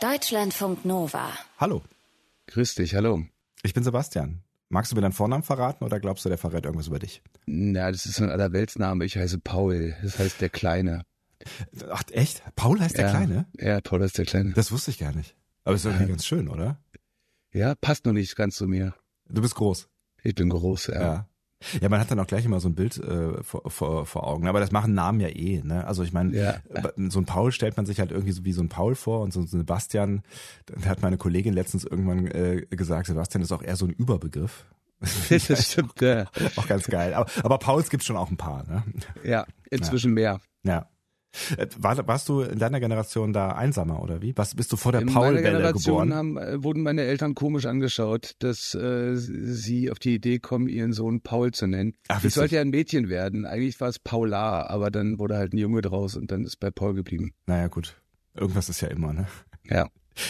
Deutschlandfunk Nova. Hallo, Grüß dich, hallo. ich bin Sebastian. Magst du mir deinen Vornamen verraten oder glaubst du, der verrät irgendwas über dich? Na, das ist so ein Allerweltsname. Ich heiße Paul. Das heißt der Kleine. Ach, echt? Paul heißt der ja. Kleine? Ja, Paul ist der Kleine. Das wusste ich gar nicht. Aber ist irgendwie ganz schön, oder? Ja, passt noch nicht ganz zu mir. Du bist groß. Ich bin groß, ja. Ja. Ja, man hat dann auch gleich immer so ein Bild äh, vor, vor, vor Augen. Aber das machen Namen ja eh. Ne? Also ich meine, Ja. so ein Paul stellt man sich halt irgendwie so wie so ein Paul vor und so ein Sebastian. Dann hat meine Kollegin letztens irgendwann äh, gesagt, Sebastian ist auch eher so ein Überbegriff. Das stimmt, ja. auch ganz geil. Aber, aber Pauls gibt's schon auch ein paar. Ne? Ja, inzwischen mehr. Ja. Äh, War, warst du in deiner Generation da einsamer oder wie? Was bist du vor der In meiner Paul-Welle Generation geboren? haben, äh, wurden meine Eltern komisch angeschaut, dass äh, sie auf die Idee kommen, ihren Sohn Paul zu nennen. Ach, ich sollte ja ein Mädchen werden. Eigentlich war es Paula, aber dann wurde halt ein Junge draus und dann ist bei Paul geblieben. Naja, gut. Irgendwas ist ja immer, ne? Ja.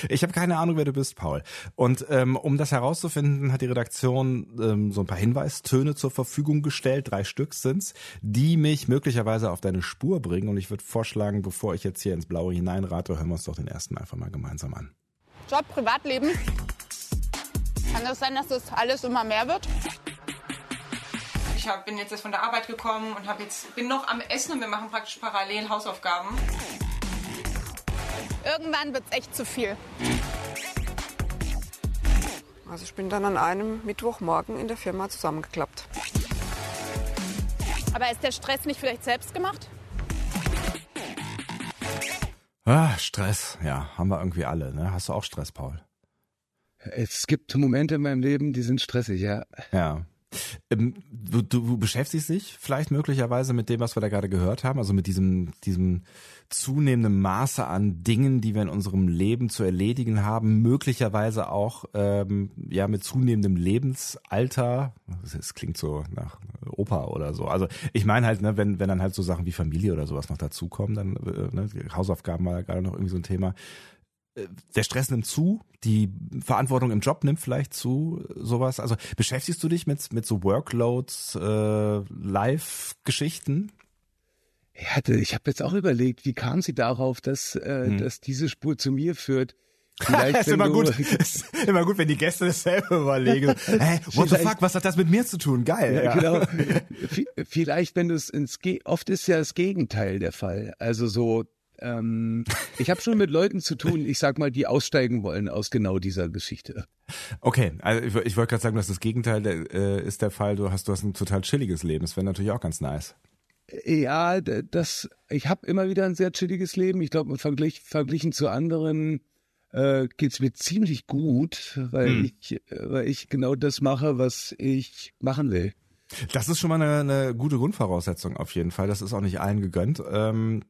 Ich habe keine Ahnung, wer du bist, Paul. Und ähm, um das herauszufinden, hat die Redaktion ähm, so ein paar Hinweistöne zur Verfügung gestellt. Drei Stück sind's, die mich möglicherweise auf deine Spur bringen. Und ich würde vorschlagen, bevor ich jetzt hier ins Blaue hineinrate, hören wir uns doch den ersten einfach mal gemeinsam an. Job, Privatleben. Kann das sein, dass das alles immer mehr wird? Ich hab, bin jetzt erst von der Arbeit gekommen und hab jetzt, bin noch am Essen und wir machen praktisch parallel Hausaufgaben. Irgendwann wird's echt zu viel. Also ich bin dann an einem Mittwochmorgen in der Firma zusammengeklappt. Aber ist der Stress nicht vielleicht selbst gemacht? Ah, Stress. Ja, haben wir irgendwie alle. Ne? Hast du auch Stress, Paul? Es gibt Momente in meinem Leben, die sind stressig, ja. Ja. Ähm, du, du beschäftigst dich vielleicht möglicherweise mit dem, was wir da gerade gehört haben, also mit diesem, diesem zunehmenden Maße an Dingen, die wir in unserem Leben zu erledigen haben, möglicherweise auch ähm, ja mit zunehmendem Lebensalter. Das klingt so nach Opa oder so. Also ich meine halt, ne, wenn wenn dann halt so Sachen wie Familie oder sowas noch dazukommen, dann äh, ne, Hausaufgaben war ja gerade noch irgendwie so ein Thema der Stress nimmt zu, die Verantwortung im Job nimmt vielleicht zu, sowas. Also beschäftigst du dich mit, mit so Workloads, äh, Live-Geschichten? Ich hatte, ich habe jetzt auch überlegt, wie kam sie darauf, dass, äh, dass diese Spur zu mir führt. Vielleicht, ist immer du- gut, ist immer gut, wenn die Gäste dasselbe überlegen. Hey, what the fuck, was hat das mit mir zu tun? Geil. Ja, genau. V- Vielleicht, wenn du es ins Ge oft ist ja das Gegenteil der Fall. Also so, ähm, ich habe schon mit Leuten zu tun, ich sag mal, die aussteigen wollen aus genau dieser Geschichte. Okay, also ich, ich wollte gerade sagen, dass das Gegenteil der, äh, ist der Fall. Du hast, du hast ein total chilliges Leben. Das wäre natürlich auch ganz nice. Ja, das, ich habe immer wieder ein sehr chilliges Leben. Ich glaube, verglich, verglichen zu anderen äh, geht's mir ziemlich gut, weil Hm. ich, weil ich genau das mache, was ich machen will. Das ist schon mal eine, eine gute Grundvoraussetzung auf jeden Fall. Das ist auch nicht allen gegönnt. Ähm,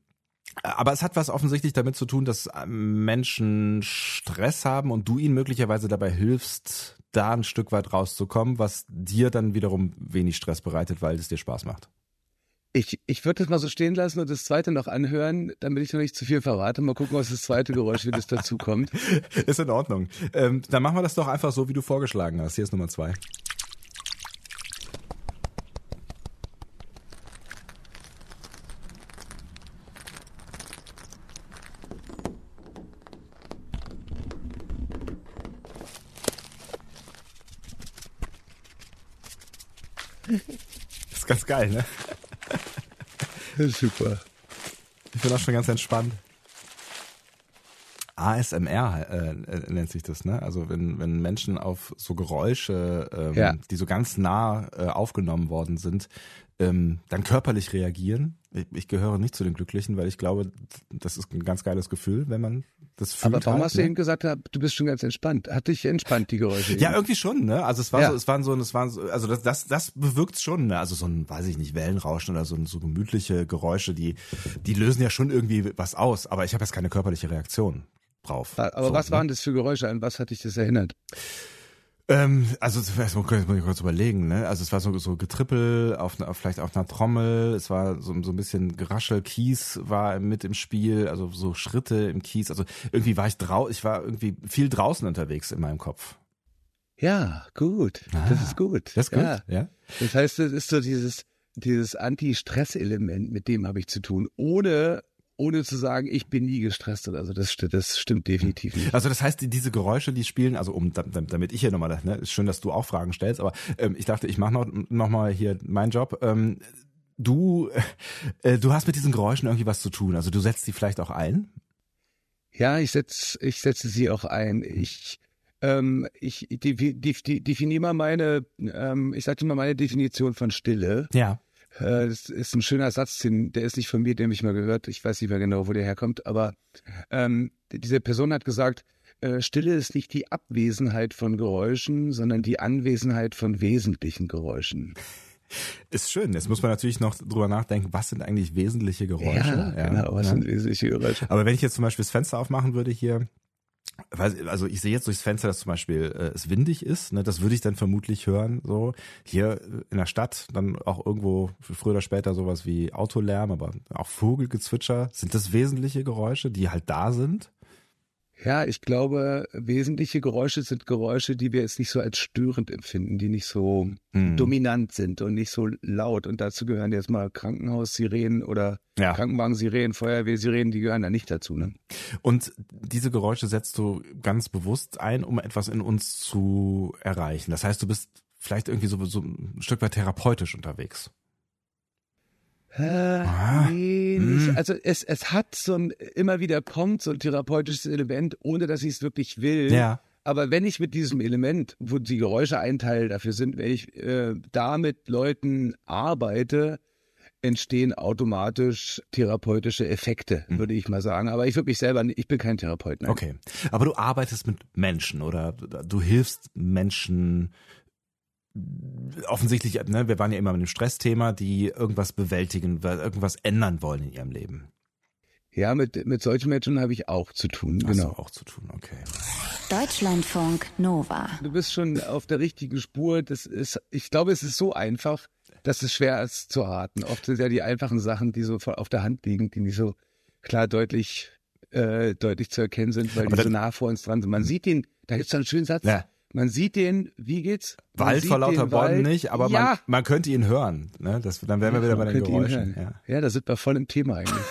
aber es hat was offensichtlich damit zu tun, dass Menschen Stress haben und du ihnen möglicherweise dabei hilfst, da ein Stück weit rauszukommen, was dir dann wiederum wenig Stress bereitet, weil es dir Spaß macht. Ich, ich würde das mal so stehen lassen und das zweite noch anhören, damit ich noch nicht zu viel verrate. Mal gucken, was das zweite Geräusch, wie das dazu kommt. Ist in Ordnung. Ähm, dann machen wir das doch einfach so, wie du vorgeschlagen hast. Hier ist Nummer zwei. Geil, ne? Super. Ich bin auch schon ganz entspannt. ASMR äh, äh, nennt sich das, ne? Also wenn, wenn Menschen auf so Geräusche, ähm, Ja. die so ganz nah äh, aufgenommen worden sind, ähm, dann körperlich reagieren. Ich, ich gehöre nicht zu den Glücklichen, weil ich glaube, das ist ein ganz geiles Gefühl, wenn man das fühlt. Aber warum halt, hast du ne? eben gesagt, du bist schon ganz entspannt? Hat dich entspannt, die Geräusche? Ja, eben? irgendwie schon, ne? Also es war Ja. so, es waren so, es waren so, also das, das, das bewirkt schon, ne? Also so ein, weiß ich nicht, Wellenrauschen oder so, so gemütliche Geräusche, die, die lösen ja schon irgendwie was aus. Aber ich habe jetzt keine körperliche Reaktion drauf. Aber so, was ne? waren das für Geräusche? An was hat dich das erinnert? Ähm, also das muss ich kurz überlegen, ne? Also es war so, so Getrippel auf, einer- vielleicht auf einer Trommel, es war so, so ein bisschen Geraschel, Kies war mit im Spiel, also so Schritte im Kies. Also irgendwie war ich drau, ich war irgendwie viel draußen unterwegs in meinem Kopf. Ja, gut. das ist gut. Ah. Das ist gut, Ja. ja. Das heißt, das ist so dieses, dieses Anti-Stress-Element, mit dem habe ich zu tun, ohne ohne zu sagen, ich bin nie gestresst oder so. Das, das stimmt definitiv nicht. Also das heißt, die- diese Geräusche, die spielen, also um damit ich hier nochmal, ne, ist schön, dass du auch Fragen stellst, aber ähm, ich dachte, ich mache noch, noch mal hier meinen Job. Ähm, du, äh, du hast mit diesen Geräuschen irgendwie was zu tun. Also du setzt die vielleicht auch ein. Ja, ich setz, ich setze sie auch ein. Ich, ähm, ich die, die, die, definiere mal meine, ähm, ich sage mal meine Definition von Stille. Ja. Äh, Das ist ein schöner Satz, den, der ist nicht von mir, den habe ich mal gehört. Ich weiß nicht mehr genau, wo der herkommt, aber ähm, diese Person hat gesagt, äh, Stille ist nicht die Abwesenheit von Geräuschen, sondern die Anwesenheit von wesentlichen Geräuschen. Ist schön. Jetzt muss man natürlich noch drüber nachdenken, was sind eigentlich wesentliche Geräusche? genau, was ne? sind wesentliche Geräusche? Aber wenn ich jetzt zum Beispiel das Fenster aufmachen würde hier, also ich sehe jetzt durchs Fenster, dass zum Beispiel äh, es windig ist, ne, das würde ich dann vermutlich hören, so hier äh, in der Stadt, dann auch irgendwo früher oder später sowas wie Autolärm, aber auch Vogelgezwitscher. Sind das wesentliche Geräusche, die halt da sind? Ja, ich glaube, wesentliche Geräusche sind Geräusche, die wir jetzt nicht so als störend empfinden, die nicht so Hm. dominant sind und nicht so laut. Und dazu gehören jetzt mal Krankenhaussirenen oder Ja. Krankenwagensirenen, Feuerwehrsirenen, die gehören da nicht dazu. Ne? Und diese Geräusche setzt du ganz bewusst ein, um etwas in uns zu erreichen. Das heißt, du bist vielleicht irgendwie so, so ein Stück weit therapeutisch unterwegs. Äh, nee, hm. nicht. Also es, es hat so ein, immer wieder kommt so ein therapeutisches Element, ohne dass ich es wirklich will. Ja. Aber wenn ich mit diesem Element, wo die Geräusche ein Teil dafür sind, wenn ich äh, da mit Leuten arbeite, entstehen automatisch therapeutische Effekte, würde ich mal sagen. Aber ich würde mich selber, nicht- ich bin kein Therapeut. Nein. Okay. Aber du arbeitest mit Menschen oder du hilfst Menschen offensichtlich, ne, wir waren ja immer mit dem Stressthema, die irgendwas bewältigen, irgendwas ändern wollen in ihrem Leben. Ja, mit, mit solchen Menschen habe ich auch zu tun. Hast Genau. du auch zu tun, okay. Deutschlandfunk Nova. Du bist schon auf der richtigen Spur. Das ist, ich glaube, es ist so einfach, dass es schwer ist zu raten. Oft sind ja die einfachen Sachen, die so auf der Hand liegen, die nicht so klar deutlich, äh, deutlich zu erkennen sind, weil Aber die so nah vor uns dran sind. Man sieht den, da gibt's so einen schönen Satz. Ja. Man sieht den, wie geht's? Man Wald vor lauter Bäumen nicht, aber ja. man, man könnte ihn hören. Ne? Das, dann wären wir wieder bei den Geräuschen. Ja. ja, da sind wir voll im Thema eigentlich.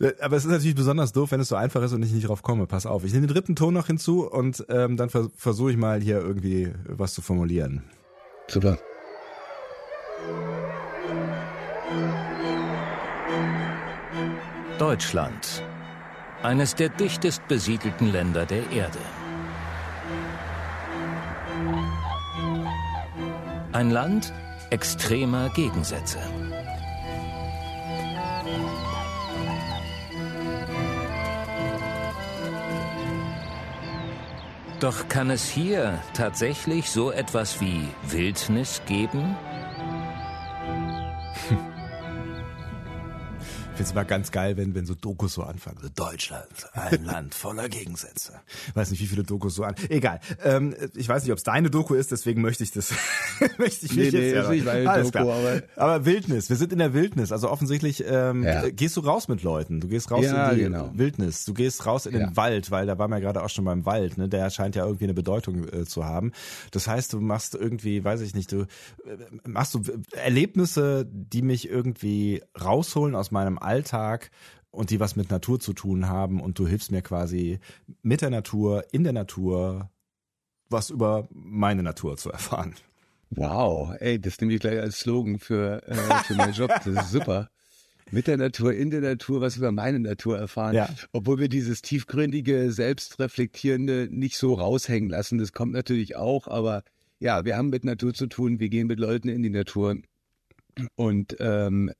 Aber es ist natürlich besonders doof, wenn es so einfach ist und ich nicht drauf komme. Pass auf, ich nehme den dritten Ton noch hinzu und ähm, dann vers versuche ich mal hier irgendwie was zu formulieren. Super. Deutschland. Eines der dichtest besiedelten Länder der Erde. Ein Land extremer Gegensätze. Doch kann es hier tatsächlich so etwas wie Wildnis geben? Finde es immer ganz geil, wenn, wenn so Dokus so anfangen. So Deutschland, ein Land voller Gegensätze. Weiß nicht, wie viele Dokus so an. Egal. Ähm, ich weiß nicht, ob es deine Doku ist, deswegen möchte ich das. möchte ich mich Nee, nee, jetzt ist nicht meine Alles Doku, klar. aber- aber Wildnis. Wir sind in der Wildnis. Also offensichtlich ähm, Ja. gehst du raus mit Leuten. Du gehst raus Ja, in die genau. Wildnis. Du gehst raus in den Ja. Wald, weil da waren wir ja gerade auch schon beim Wald. Ne? Der scheint ja irgendwie eine Bedeutung äh, zu haben. Das heißt, du machst irgendwie, weiß ich nicht, du äh, machst du Erlebnisse, die mich irgendwie rausholen aus meinem Alltag und die was mit Natur zu tun haben und du hilfst mir quasi mit der Natur, in der Natur, was über meine Natur zu erfahren. Wow, ey, das nehme ich gleich als Slogan für, äh, für meinen Job. Das ist super. Mit der Natur, in der Natur, was über meine Natur erfahren. Ja. Obwohl wir dieses tiefgründige, selbstreflektierende nicht so raushängen lassen. Das kommt natürlich auch, aber ja, wir haben mit Natur zu tun. Wir gehen mit Leuten in die Natur. Und ähm,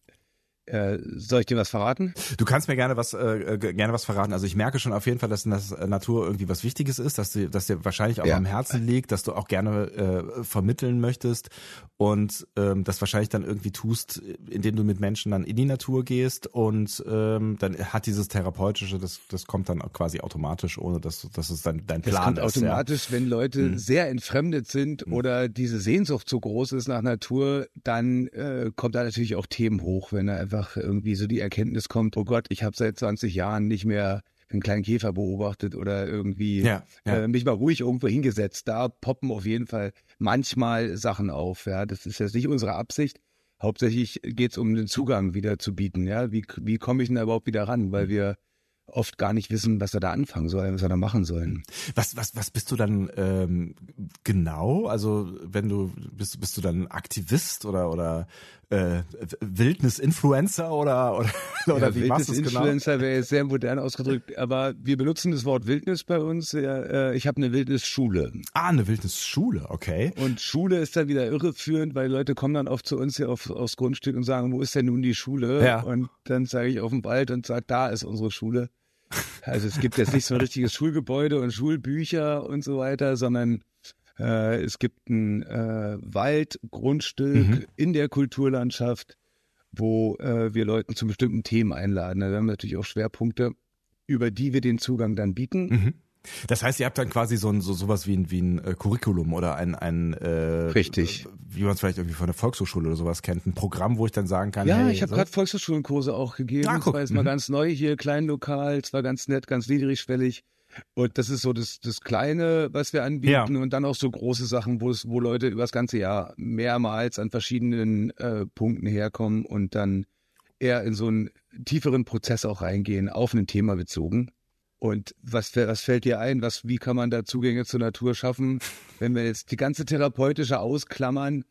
äh, soll ich dir was verraten? Du kannst mir gerne was äh, g- gerne was verraten. Also ich merke schon auf jeden Fall, dass in der Natur irgendwie was Wichtiges ist, dass dir, dass dir wahrscheinlich auch Ja. am Herzen liegt, dass du auch gerne äh, vermitteln möchtest und ähm, das wahrscheinlich dann irgendwie tust, indem du mit Menschen dann in die Natur gehst und ähm, dann hat dieses therapeutische, das das kommt dann quasi automatisch, ohne dass dass es dann dein Das Plan kommt ist. automatisch, wenn Leute Mhm. sehr entfremdet sind oder diese Sehnsucht so groß ist nach Natur, dann äh, kommt da natürlich auch Themen hoch, wenn da einfach irgendwie so die Erkenntnis kommt, oh Gott, ich habe seit 20 Jahren nicht mehr einen kleinen Käfer beobachtet oder irgendwie Ja, ja. Äh, mich mal ruhig irgendwo hingesetzt. Da poppen auf jeden Fall manchmal Sachen auf. Ja, das ist jetzt nicht unsere Absicht, Hauptsächlich geht es um den Zugang wieder zu bieten. Ja, wie, wie komme ich denn da überhaupt wieder ran? Weil wir oft gar nicht wissen, was wir da anfangen sollen, was wir da machen sollen. Was, was, was bist du dann ähm, genau? Also wenn du bist, bist du dann Aktivist oder oder äh, Wildnis-Influencer oder oder, oder ja, wie machst du es genau? Influencer wäre jetzt sehr modern ausgedrückt, aber wir benutzen das Wort Wildnis bei uns. Ja, ich habe eine Wildnisschule. Ah, eine Wildnisschule, okay. Und Schule ist dann wieder irreführend, weil Leute kommen dann oft zu uns hier auf, aufs Grundstück und sagen, wo ist denn nun die Schule? Ja. Und dann sage ich auf dem Wald und sage, da ist unsere Schule. Also es gibt jetzt nicht so ein richtiges Schulgebäude und Schulbücher und so weiter, sondern äh, es gibt ein äh, Waldgrundstück Mhm. in der Kulturlandschaft, wo äh, wir Leuten zu bestimmten Themen einladen. Da haben wir natürlich auch Schwerpunkte, über die wir den Zugang dann bieten. Mhm. Das heißt, ihr habt dann quasi so ein so sowas wie ein wie ein äh, Curriculum oder ein ein äh, Richtig. wie man es vielleicht irgendwie von der Volkshochschule oder sowas kennt, ein Programm, wo ich dann sagen kann, Ja, hey, ich habe so, gerade Volkshochschulenkurse auch gegeben. Ah, das guck. war jetzt mal Mhm. ganz neu hier, kleinlokal, es war ganz nett, ganz niedrigschwellig. Und das ist so das, das Kleine, was wir anbieten Ja. und dann auch so große Sachen, wo es, wo Leute über das ganze Jahr mehrmals an verschiedenen äh, Punkten herkommen und dann eher in so einen tieferen Prozess auch reingehen, auf ein Thema bezogen. Und was, was fällt dir ein? Was, wie kann man da Zugänge zur Natur schaffen? Wenn wir jetzt die ganze therapeutische ausklammern,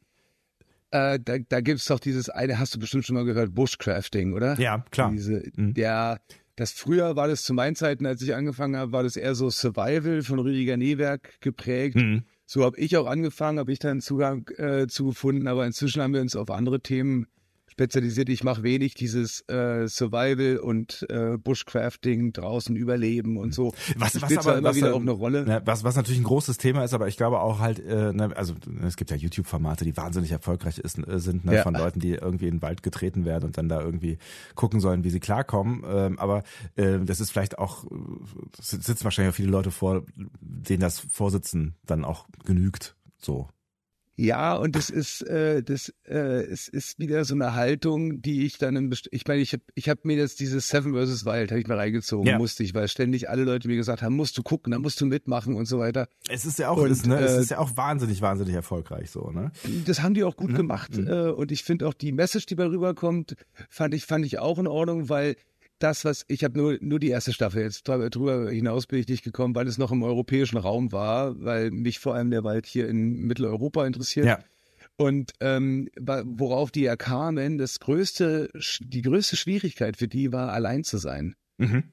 äh, da, da gibt's doch dieses eine, hast du bestimmt schon mal gehört, Bushcrafting, oder? Ja, klar. Diese, Mhm. Der, das früher war das zu meinen Zeiten, als ich angefangen habe, war das eher so Survival von Rüdiger Newerk geprägt. Mhm. So habe ich auch angefangen, habe ich dann Zugang äh, zu gefunden, aber inzwischen haben wir uns auf andere Themen spezialisiert. Ich mache wenig dieses äh, Survival und äh, Bushcrafting, draußen überleben und so. Was, das was spielt aber immer was, wieder auch eine Rolle. Ne, was, was natürlich ein großes Thema ist, aber ich glaube auch halt, äh, ne, also es gibt ja YouTube-Formate, die wahnsinnig erfolgreich ist, äh, sind, ne, Ja. von Leuten, die irgendwie in den Wald getreten werden und dann da irgendwie gucken sollen, wie sie klarkommen. Ähm, aber äh, das ist vielleicht auch, äh, sitzen wahrscheinlich auch viele Leute vor, denen das Vorsitzen dann auch genügt. So. Ja, und das ist, äh, das, äh, es ist wieder so eine Haltung, die ich dann im Best ich meine, ich habe ich hab mir jetzt dieses Seven vs. Wild, habe ich mir reingezogen, Ja. musste ich, weil ständig alle Leute mir gesagt haben, musst du gucken, da musst du mitmachen und so weiter. Es ist ja auch, Und, ist, ne, es äh, ist ja auch wahnsinnig, wahnsinnig erfolgreich so, ne? Das haben die auch gut Mhm. gemacht. Mhm. Äh, und ich finde auch die Message, die bei rüberkommt, fand ich, fand ich auch in Ordnung, weil das, was ich habe nur nur die erste Staffel jetzt drüber, hinaus bin ich nicht gekommen, weil es noch im europäischen Raum war, weil mich vor allem der Wald hier in Mitteleuropa interessiert. Ja. Und ähm, worauf die ja kamen, das größte, die größte Schwierigkeit für die war, allein zu sein. Mhm.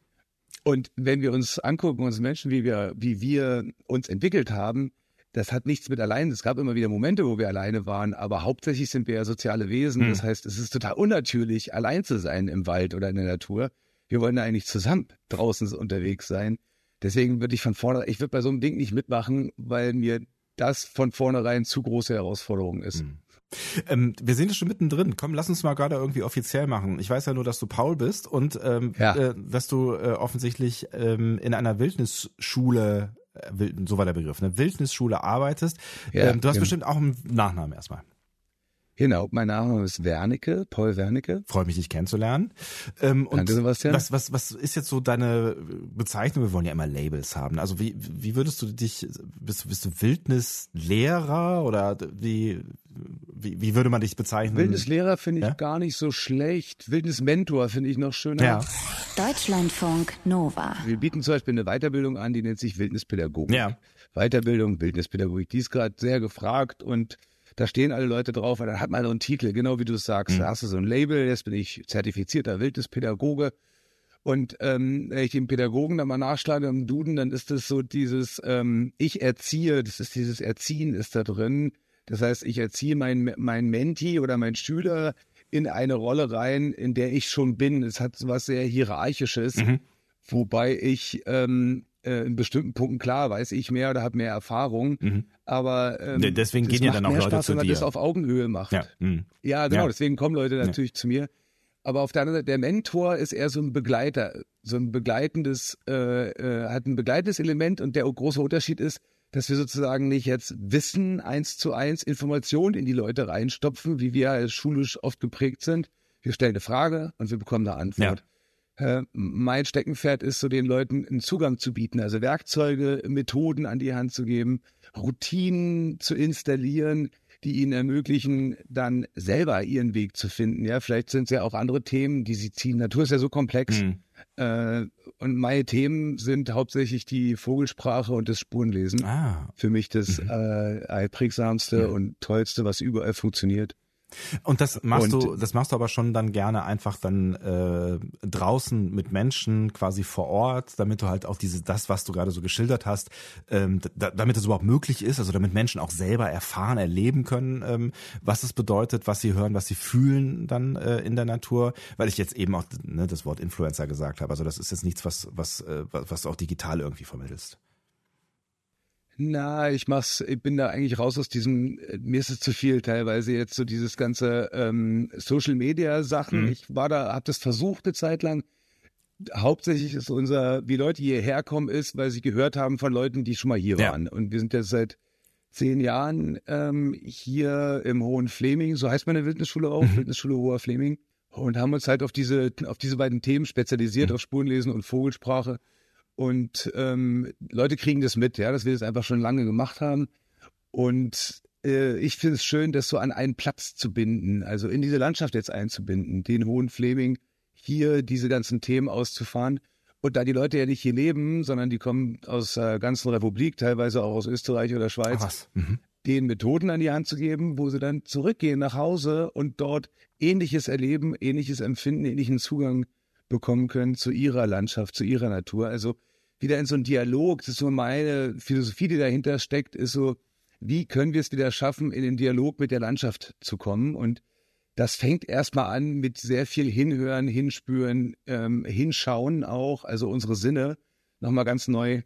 Und wenn wir uns angucken, uns Menschen, wie wir, wie wir uns entwickelt haben, das hat nichts mit allein. Es gab immer wieder Momente, wo wir alleine waren, aber hauptsächlich sind wir ja soziale Wesen. Hm. Das heißt, es ist total unnatürlich, allein zu sein im Wald oder in der Natur. Wir wollen ja eigentlich zusammen draußen unterwegs sein. Deswegen würde ich von vornherein, ich würde bei so einem Ding nicht mitmachen, weil mir das von vornherein zu große Herausforderung ist. Hm. Ähm, wir sind ja schon mittendrin. Komm, lass uns mal gerade irgendwie offiziell machen. Ich weiß ja nur, dass du Paul bist und ähm, Ja. äh, dass du äh, offensichtlich ähm, in einer Wildnisschule, Wild- so war der Begriff, eine Wildnisschule arbeitest. Ja, ähm, du hast genau. bestimmt auch einen Nachnamen erstmal. Genau, mein Name ist Wernicke, Paul Wernicke. Freue mich, dich kennenzulernen. Ähm, und Danke, Sebastian. Was, was, was ist jetzt so deine Bezeichnung? Wir wollen ja immer Labels haben. Also wie, wie würdest du dich, bist, bist du Wildnislehrer oder wie, wie, wie würde man dich bezeichnen? Wildnislehrer finde ich Ja? gar nicht so schlecht. Wildnismentor finde ich noch schöner. Ja. Deutschlandfunk Nova. Wir bieten zum Beispiel eine Weiterbildung an, die nennt sich Wildnispädagogik. Ja. Weiterbildung, Wildnispädagogik, die ist gerade sehr gefragt und da stehen alle Leute drauf, weil dann hat man so einen Titel, genau wie du es sagst. Mhm. Da hast du so ein Label, jetzt bin ich zertifizierter Wildnispädagoge. Und ähm, wenn ich den Pädagogen dann mal nachschlage im Duden, dann ist das so dieses ähm, Ich erziehe, das ist dieses Erziehen ist da drin. Das heißt, ich erziehe mein, mein Menti oder mein Schüler in eine Rolle rein, in der ich schon bin. Es hat was sehr Hierarchisches, Mhm. wobei ich ähm, äh, in bestimmten Punkten klar weiß ich mehr oder habe mehr Erfahrung. Mhm. Aber ähm, deswegen gehen ja dann auch Leute Spaß, zu wenn man dir. das auf Augenhöhe macht. Ja. Mhm. Ja, genau, Ja. deswegen kommen Leute natürlich zu mir. Aber auf der anderen Seite, der Mentor ist eher so ein Begleiter, so ein begleitendes, äh, äh, hat ein begleitendes Element und der große Unterschied ist, dass wir sozusagen nicht jetzt Wissen eins zu eins, Informationen in die Leute reinstopfen, wie wir als schulisch oft geprägt sind. Wir stellen eine Frage und wir bekommen eine Antwort. Äh, mein Steckenpferd ist so den Leuten einen Zugang zu bieten, also Werkzeuge, Methoden an die Hand zu geben, Routinen zu installieren, die ihnen ermöglichen, dann selber ihren Weg zu finden. Ja, vielleicht sind es ja auch andere Themen, die sie ziehen. Natur ist ja so komplex. Mhm. Äh, und meine Themen sind hauptsächlich die Vogelsprache und das Spurenlesen. Ah. Für mich das Mhm. äh, einprägsamste Ja. und tollste, was überall funktioniert. Und das machst Und- du, das machst du aber schon dann gerne einfach dann äh, draußen mit Menschen quasi vor Ort, damit du halt auch diese das, was du gerade so geschildert hast, ähm, da, damit es überhaupt möglich ist, also damit Menschen auch selber erfahren, erleben können, ähm, was es bedeutet, was sie hören, was sie fühlen dann äh, in der Natur, weil ich jetzt eben auch ne, das Wort Influencer gesagt habe. Also das ist jetzt nichts, was was äh, was was du auch digital irgendwie vermittelst. Na, ich mach's, ich bin da eigentlich raus aus diesem, äh, mir ist es zu viel teilweise jetzt so dieses ganze ähm, Social Media Sachen. Mhm. Ich war da, hab das versucht eine Zeit lang. Hauptsächlich ist unser, wie Leute hierher kommen, ist, weil sie gehört haben von Leuten, die schon mal hier Ja. waren. Und wir sind jetzt seit zehn Jahren ähm, hier im Hohen Fleming, so heißt meine Wildnisschule auch, Mhm. Wildnisschule Hoher Fleming, und haben uns halt auf diese, auf diese beiden Themen spezialisiert, Mhm. auf Spurenlesen und Vogelsprache. Und ähm, Leute kriegen das mit, ja, dass wir das einfach schon lange gemacht haben. Und äh, ich finde es schön, das so an einen Platz zu binden, also in diese Landschaft jetzt einzubinden, den Hohen Fleming, hier diese ganzen Themen auszufahren. Und da die Leute ja nicht hier leben, sondern die kommen aus der ganzen Republik, teilweise auch aus Österreich oder Schweiz. Mhm. den Methoden an die Hand zu geben, wo sie dann zurückgehen nach Hause und dort ähnliches erleben, ähnliches empfinden, ähnlichen Zugang bekommen können zu ihrer Landschaft, zu ihrer Natur. Also wieder in so einen Dialog, das ist so meine Philosophie, die dahinter steckt, ist so, wie können wir es wieder schaffen, in den Dialog mit der Landschaft zu kommen? Und das fängt erstmal an mit sehr viel Hinhören, Hinspüren, ähm, Hinschauen auch, also unsere Sinne nochmal ganz neu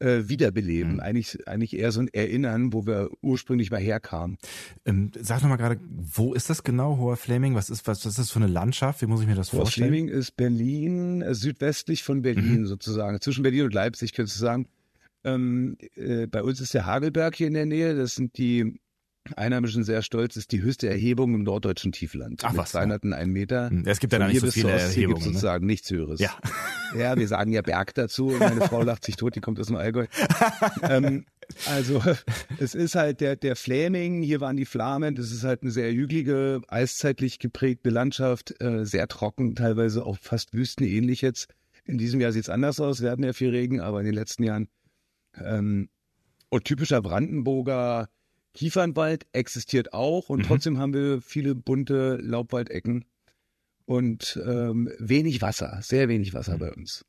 äh, wiederbeleben. Mhm. Eigentlich, eigentlich eher so ein Erinnern, wo wir ursprünglich mal herkamen. Ähm, sag noch mal gerade, wo ist das genau, Hoher Fleming? Was ist was, was ist das für eine Landschaft? Wie muss ich mir das Hoher vorstellen? Fleming ist Berlin, äh, südwestlich von Mhm. Berlin sozusagen, zwischen Berlin und Leipzig, könntest du sagen. Ähm, äh, bei uns ist der Hagelberg hier in der Nähe, das sind die Einheimischen sehr stolz, ist die höchste Erhebung im norddeutschen Tiefland. Ach mit was, 201 Meter. Hm, Es gibt ja da nicht so viele Erhebungen. Ne? sozusagen nichts Höheres. Ja. Ja, wir sagen ja Berg dazu. und Meine Frau lacht sich tot, die kommt aus dem Allgäu. ähm, also es ist halt der, der Fläming, hier waren die Flamen, das ist halt eine sehr hügelige, eiszeitlich geprägte Landschaft, äh, sehr trocken, teilweise auch fast wüstenähnlich jetzt. In diesem Jahr sieht's anders aus, wir hatten ja viel Regen, aber in den letzten Jahren. Ähm, und typischer Brandenburger Kiefernwald existiert auch und Mhm. trotzdem haben wir viele bunte Laubwaldecken und ähm, wenig Wasser, sehr wenig Wasser Mhm. bei uns.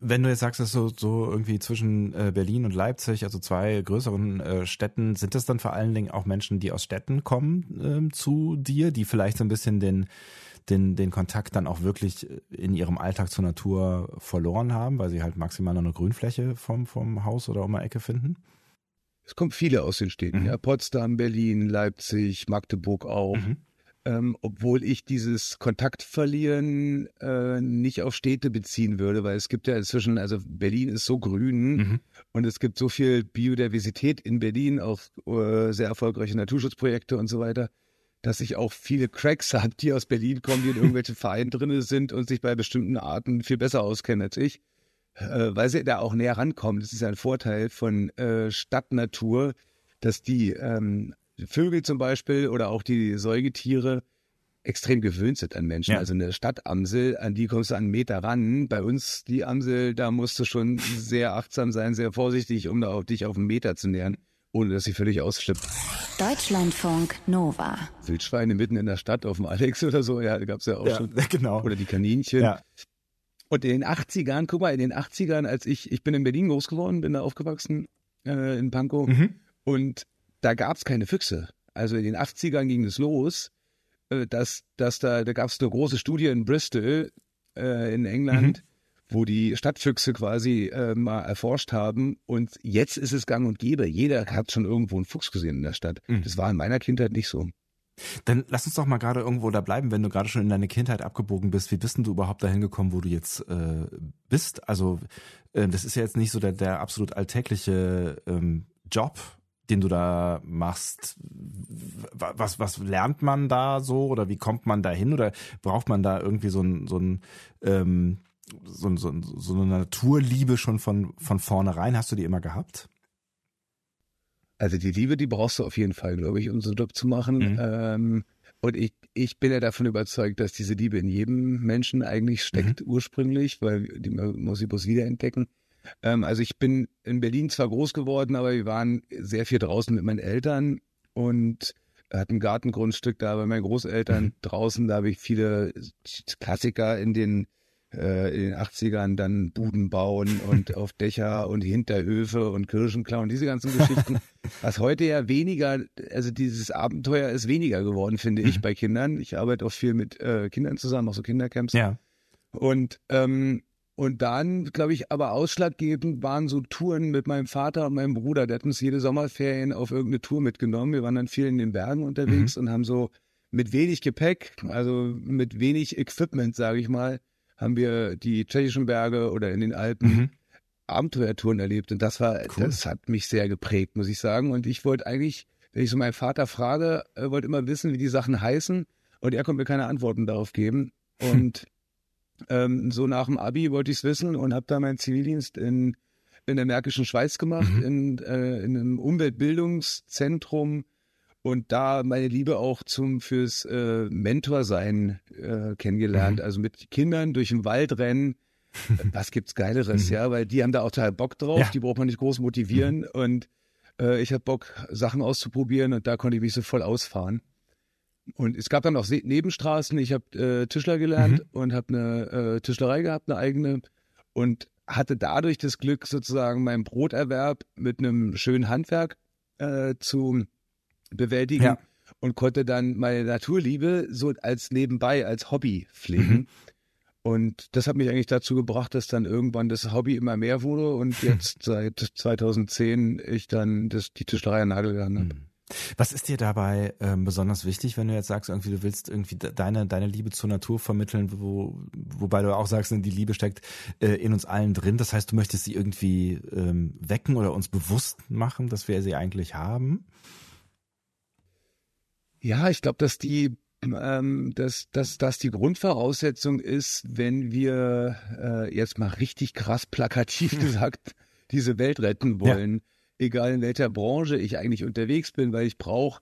Wenn du jetzt sagst, dass so, so irgendwie zwischen äh, Berlin und Leipzig, also zwei größeren äh, Städten, sind das dann vor allen Dingen auch Menschen, die aus Städten kommen ähm, zu dir, die vielleicht so ein bisschen den, den, den Kontakt dann auch wirklich in ihrem Alltag zur Natur verloren haben, weil sie halt maximal noch eine Grünfläche vom, vom Haus oder um die Ecke finden? Es kommen viele aus den Städten, Mhm. ja, Potsdam, Berlin, Leipzig, Magdeburg auch. Mhm. Ähm, obwohl ich dieses Kontaktverlieren äh, nicht auf Städte beziehen würde, weil es gibt ja inzwischen, also Berlin ist so grün Mhm. und es gibt so viel Biodiversität in Berlin, auch äh, sehr erfolgreiche Naturschutzprojekte und so weiter, dass ich auch viele Cracks habe, die aus Berlin kommen, die in irgendwelchen Vereinen drin sind und sich bei bestimmten Arten viel besser auskennen als ich, äh, weil sie da auch näher rankommen. Das ist ja ein Vorteil von äh, Stadtnatur, dass die ähm, Vögel zum Beispiel oder auch die Säugetiere extrem gewöhnt sind an Menschen. Ja. Also eine Stadtamsel, an die kommst du einen Meter ran. Bei uns die Amsel, da musst du schon sehr achtsam sein, sehr vorsichtig, um da auf dich auf einen Meter zu nähern, ohne dass sie völlig ausflippt. Deutschlandfunk Nova. Wildschweine mitten in der Stadt auf dem Alex oder so, ja, gab's ja auch Ja, schon. genau. Oder die Kaninchen. Ja. Und in den 80ern, guck mal, in den 80ern, als ich, ich bin in Berlin groß geworden, bin da aufgewachsen, äh, in Pankow. Mhm. Und da gab's keine Füchse. Also in den 80ern ging es los, äh, dass, dass da, da gab's eine große Studie in Bristol, äh, in England, wo die Stadtfüchse quasi äh, mal erforscht haben. Und jetzt ist es gang und gäbe. Jeder hat schon irgendwo einen Fuchs gesehen in der Stadt. Mhm. Das war in meiner Kindheit nicht so. Dann lass uns doch mal gerade irgendwo da bleiben, wenn du gerade schon in deine Kindheit abgebogen bist. Wie bist denn du überhaupt dahin gekommen, wo du jetzt äh, bist? Also äh, das ist ja jetzt nicht so der, der absolut alltägliche ähm, Job, den du da machst. Was, was lernt man da so oder wie kommt man da hin? Oder braucht man da irgendwie so ein, so ein ähm, so, so, so eine Naturliebe schon von, von vornherein? Hast du die immer gehabt? Also die Liebe, die brauchst du auf jeden Fall, glaube ich, um so einen Job zu machen. Mhm. Ähm, und ich, ich bin ja davon überzeugt, dass diese Liebe in jedem Menschen eigentlich steckt ursprünglich, weil die muss sie bloß wiederentdecken. Ähm, also ich bin in Berlin zwar groß geworden, aber wir waren sehr viel draußen mit meinen Eltern und hatten ein Gartengrundstück da bei meinen Großeltern draußen. Da habe ich viele Klassiker in den äh, in den 80ern dann Buden bauen und auf Dächer und Hinterhöfe und Kirschen klauen, diese ganzen Geschichten. Was heute ja weniger, also dieses Abenteuer ist weniger geworden, finde ich, bei Kindern. Ich arbeite auch viel mit äh, Kindern zusammen, auch so Kindercamps. Ja. Und, ähm, und dann, glaube ich, aber ausschlaggebend waren so Touren mit meinem Vater und meinem Bruder. Der hat uns jede Sommerferien auf irgendeine Tour mitgenommen. Wir waren dann viel in den Bergen unterwegs und haben so mit wenig Gepäck, also mit wenig Equipment, sage ich mal, haben wir die tschechischen Berge oder in den Alpen Mhm. Abenteuertouren erlebt. Und das war, Cool. das hat mich sehr geprägt, muss ich sagen. Und ich wollte eigentlich, wenn ich so meinen Vater frage, wollte immer wissen, wie die Sachen heißen. Und er konnte mir keine Antworten darauf geben. Und ähm, so nach dem Abi wollte ich es wissen und habe da meinen Zivildienst in, in der Märkischen Schweiz gemacht, in, äh, in einem Umweltbildungszentrum und da meine Liebe auch zum fürs äh, Mentorsein äh, kennengelernt. Also mit Kindern durch den Wald rennen. Was gibt's Geileres, ja? Weil die haben da auch total Bock drauf. Ja. Die braucht man nicht groß motivieren. Und äh, ich habe Bock, Sachen auszuprobieren und da konnte ich mich so voll ausfahren. Und es gab dann auch Se- Nebenstraßen. Ich habe äh, Tischler gelernt und habe eine äh, Tischlerei gehabt, eine eigene. Und hatte dadurch das Glück, sozusagen meinen Broterwerb mit einem schönen Handwerk äh, zu bewältigen Ja. und konnte dann meine Naturliebe so als nebenbei, als Hobby pflegen. Und das hat mich eigentlich dazu gebracht, dass dann irgendwann das Hobby immer mehr wurde und jetzt seit 2010 ich dann das, die Tischlerei an Nagel gegangen habe. Was ist dir dabei ähm, besonders wichtig, wenn du jetzt sagst, irgendwie du willst irgendwie de- deine deine Liebe zur Natur vermitteln, wo, wobei du auch sagst, die Liebe steckt äh, in uns allen drin. Das heißt, du möchtest sie irgendwie ähm, wecken oder uns bewusst machen, dass wir sie eigentlich haben. Ja, ich glaube, dass die, ähm, dass, dass das die Grundvoraussetzung ist, wenn wir äh, jetzt mal richtig krass plakativ gesagt diese Welt retten wollen, egal in welcher Branche ich eigentlich unterwegs bin, weil ich brauche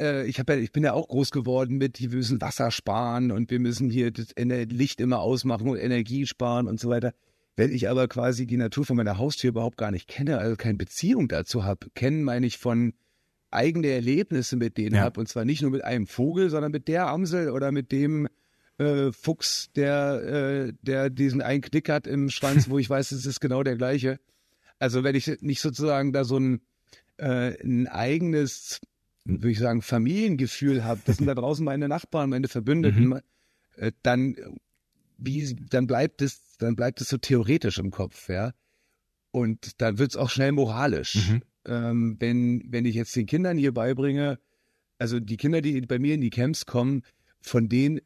äh, ich ja, ich bin ja auch groß geworden mit, wir müssen Wasser sparen und wir müssen hier das Licht immer ausmachen und Energie sparen und so weiter. Wenn ich aber quasi die Natur von meiner Haustür überhaupt gar nicht kenne, also keine Beziehung dazu habe, kennen meine ich von eigene Erlebnisse mit denen Ja. habe und zwar nicht nur mit einem Vogel, sondern mit der Amsel oder mit dem äh, Fuchs, der äh, der diesen einen Knick hat im Schwanz, wo ich weiß, es ist genau der gleiche. Also wenn ich nicht sozusagen da so ein äh, ein eigenes, würde ich sagen, Familiengefühl habe, das sind da draußen meine Nachbarn, meine Verbündeten, äh, dann wie dann bleibt es dann bleibt es so theoretisch im Kopf, ja. Und dann wird es auch schnell moralisch. Ähm, wenn, wenn ich jetzt den Kindern hier beibringe, also die Kinder, die bei mir in die Camps kommen, von denen,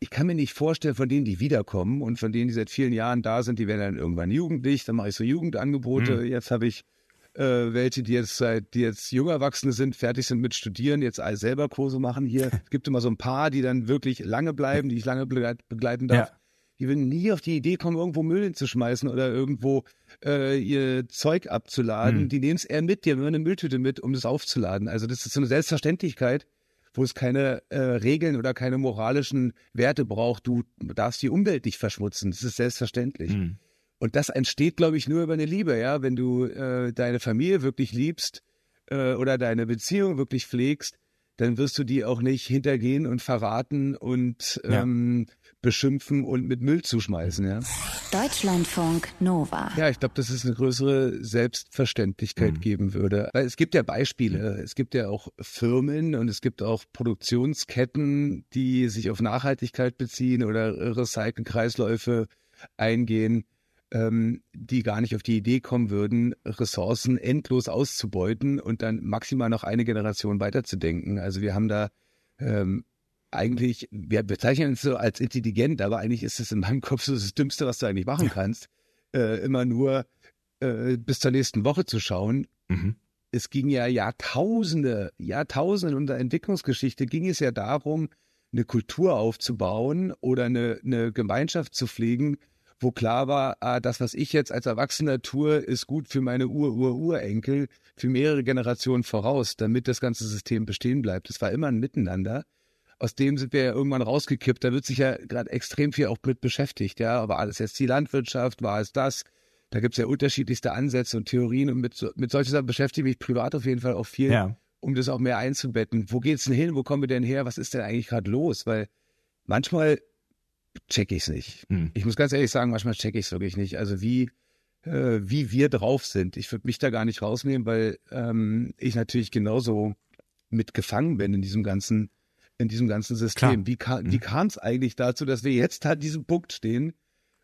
ich kann mir nicht vorstellen, von denen, die wiederkommen und von denen, die seit vielen Jahren da sind, die werden dann irgendwann jugendlich, dann mache ich so Jugendangebote. Jetzt habe ich äh, welche, die jetzt seit, die jetzt jung Erwachsene sind, fertig sind mit Studieren, jetzt all selber Kurse machen hier. Es gibt immer so ein paar, die dann wirklich lange bleiben, die ich lange begleit, begleiten darf. Ja. Die würden nie auf die Idee kommen, irgendwo Müll hinzuschmeißen oder irgendwo äh, ihr Zeug abzuladen. Hm. Die nehmen es eher mit, die haben immer eine Mülltüte mit, um das aufzuladen. Also das ist so eine Selbstverständlichkeit, wo es keine äh, Regeln oder keine moralischen Werte braucht. Du darfst die Umwelt nicht verschmutzen. Das ist selbstverständlich. Hm. Und das entsteht, glaube ich, nur über eine Liebe, ja. Wenn du äh, deine Familie wirklich liebst äh, oder deine Beziehung wirklich pflegst, dann wirst du die auch nicht hintergehen und verraten und Ja. ähm, beschimpfen und mit Müll zuschmeißen, ja. Deutschlandfunk Nova. Ja, ich glaube, dass es eine größere Selbstverständlichkeit geben würde. Weil es gibt ja Beispiele. Es gibt ja auch Firmen und es gibt auch Produktionsketten, die sich auf Nachhaltigkeit beziehen oder Recycle-Kreisläufe eingehen, ähm, die gar nicht auf die Idee kommen würden, Ressourcen endlos auszubeuten und dann maximal noch eine Generation weiterzudenken. Also wir haben da ähm, eigentlich, wir bezeichnen uns so als intelligent, aber eigentlich ist es in meinem Kopf so das Dümmste, was du eigentlich machen kannst, äh, immer nur äh, bis zur nächsten Woche zu schauen. Mhm. Es ging ja Jahrtausende, Jahrtausende in unserer Entwicklungsgeschichte ging es ja darum, eine Kultur aufzubauen oder eine, eine Gemeinschaft zu pflegen, wo klar war, ah, das, was ich jetzt als Erwachsener tue, ist gut für meine Ur-Ur-Urenkel, für mehrere Generationen voraus, damit das ganze System bestehen bleibt. Es war immer ein Miteinander. Aus dem sind wir ja irgendwann rausgekippt. Da wird sich ja gerade extrem viel auch mit beschäftigt. Ja, aber alles jetzt die Landwirtschaft, war es das? Da gibt es ja unterschiedlichste Ansätze und Theorien und mit, mit solchen Sachen beschäftige ich mich privat auf jeden Fall auch viel, Ja. um das auch mehr einzubetten. Wo geht's denn hin? Wo kommen wir denn her? Was ist denn eigentlich gerade los? Weil manchmal check ich's nicht. Hm. Ich muss ganz ehrlich sagen, manchmal check ich's wirklich nicht. Also wie, äh, wie wir drauf sind. Ich würde mich da gar nicht rausnehmen, weil ähm, ich natürlich genauso mit gefangen bin in diesem ganzen, in diesem ganzen System. Klar. Wie, ka Mhm. wie kam es eigentlich dazu, dass wir jetzt an diesem Punkt stehen,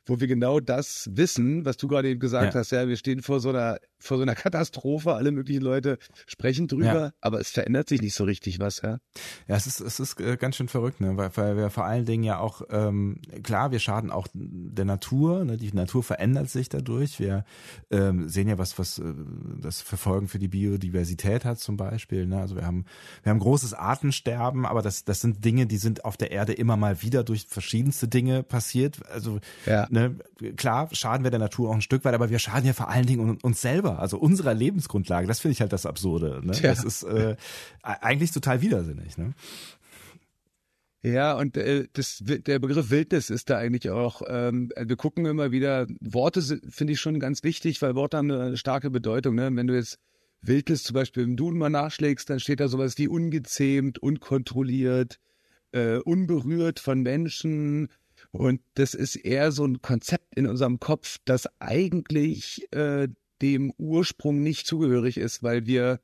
wo wir genau das wissen, was du gerade eben gesagt Ja. hast, ja, wir stehen vor so einer, vor so einer Katastrophe, alle möglichen Leute sprechen drüber, Ja. aber es verändert sich nicht so richtig was, ja. Ja, es ist, es ist äh, ganz schön verrückt, ne? weil, weil wir vor allen Dingen ja auch, ähm, klar, wir schaden auch der Natur, ne? die Natur verändert sich dadurch. Wir ähm, sehen ja, was, was äh, das für Folgen für die Biodiversität hat zum Beispiel. Ne? Also wir haben, wir haben großes Artensterben, aber das, das sind Dinge, die sind auf der Erde immer mal wieder durch verschiedenste Dinge passiert. Also Ja. ne? klar, schaden wir der Natur auch ein Stück weit, aber wir schaden ja vor allen Dingen un- uns selber, also unserer Lebensgrundlage. Das finde ich halt das Absurde. Ne? Das ist äh, eigentlich total widersinnig. Ne? Ja, und äh, das, der Begriff Wildnis ist da eigentlich auch, ähm, wir gucken immer wieder, Worte finde ich schon ganz wichtig, weil Worte haben eine starke Bedeutung. Ne? Wenn du jetzt Wildnis zum Beispiel im Duden mal nachschlägst, dann steht da sowas wie ungezähmt, unkontrolliert, äh, unberührt von Menschen. Und das ist eher so ein Konzept in unserem Kopf, das eigentlich äh, dem Ursprung nicht zugehörig ist, weil wir,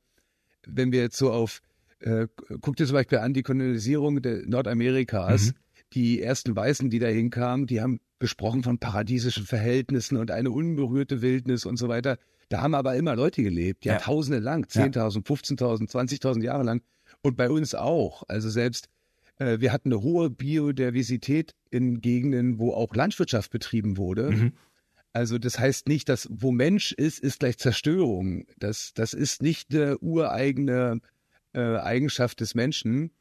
wenn wir jetzt so auf äh, guck dir zum Beispiel an die Kolonisierung der Nordamerikas. Die ersten Weißen, die da hinkamen, die haben gesprochen von paradiesischen Verhältnissen und eine unberührte Wildnis und so weiter. Da haben aber immer Leute gelebt, Ja. Jahrtausende lang, 10.000, 15.000, 20.000 Jahre lang. Und bei uns auch. Also selbst, äh, wir hatten eine hohe Biodiversität in Gegenden, wo auch Landwirtschaft betrieben wurde. Mhm. Also das heißt nicht, dass wo Mensch ist, ist gleich Zerstörung. Das, das ist nicht eine ureigene äh, Eigenschaft des Menschen,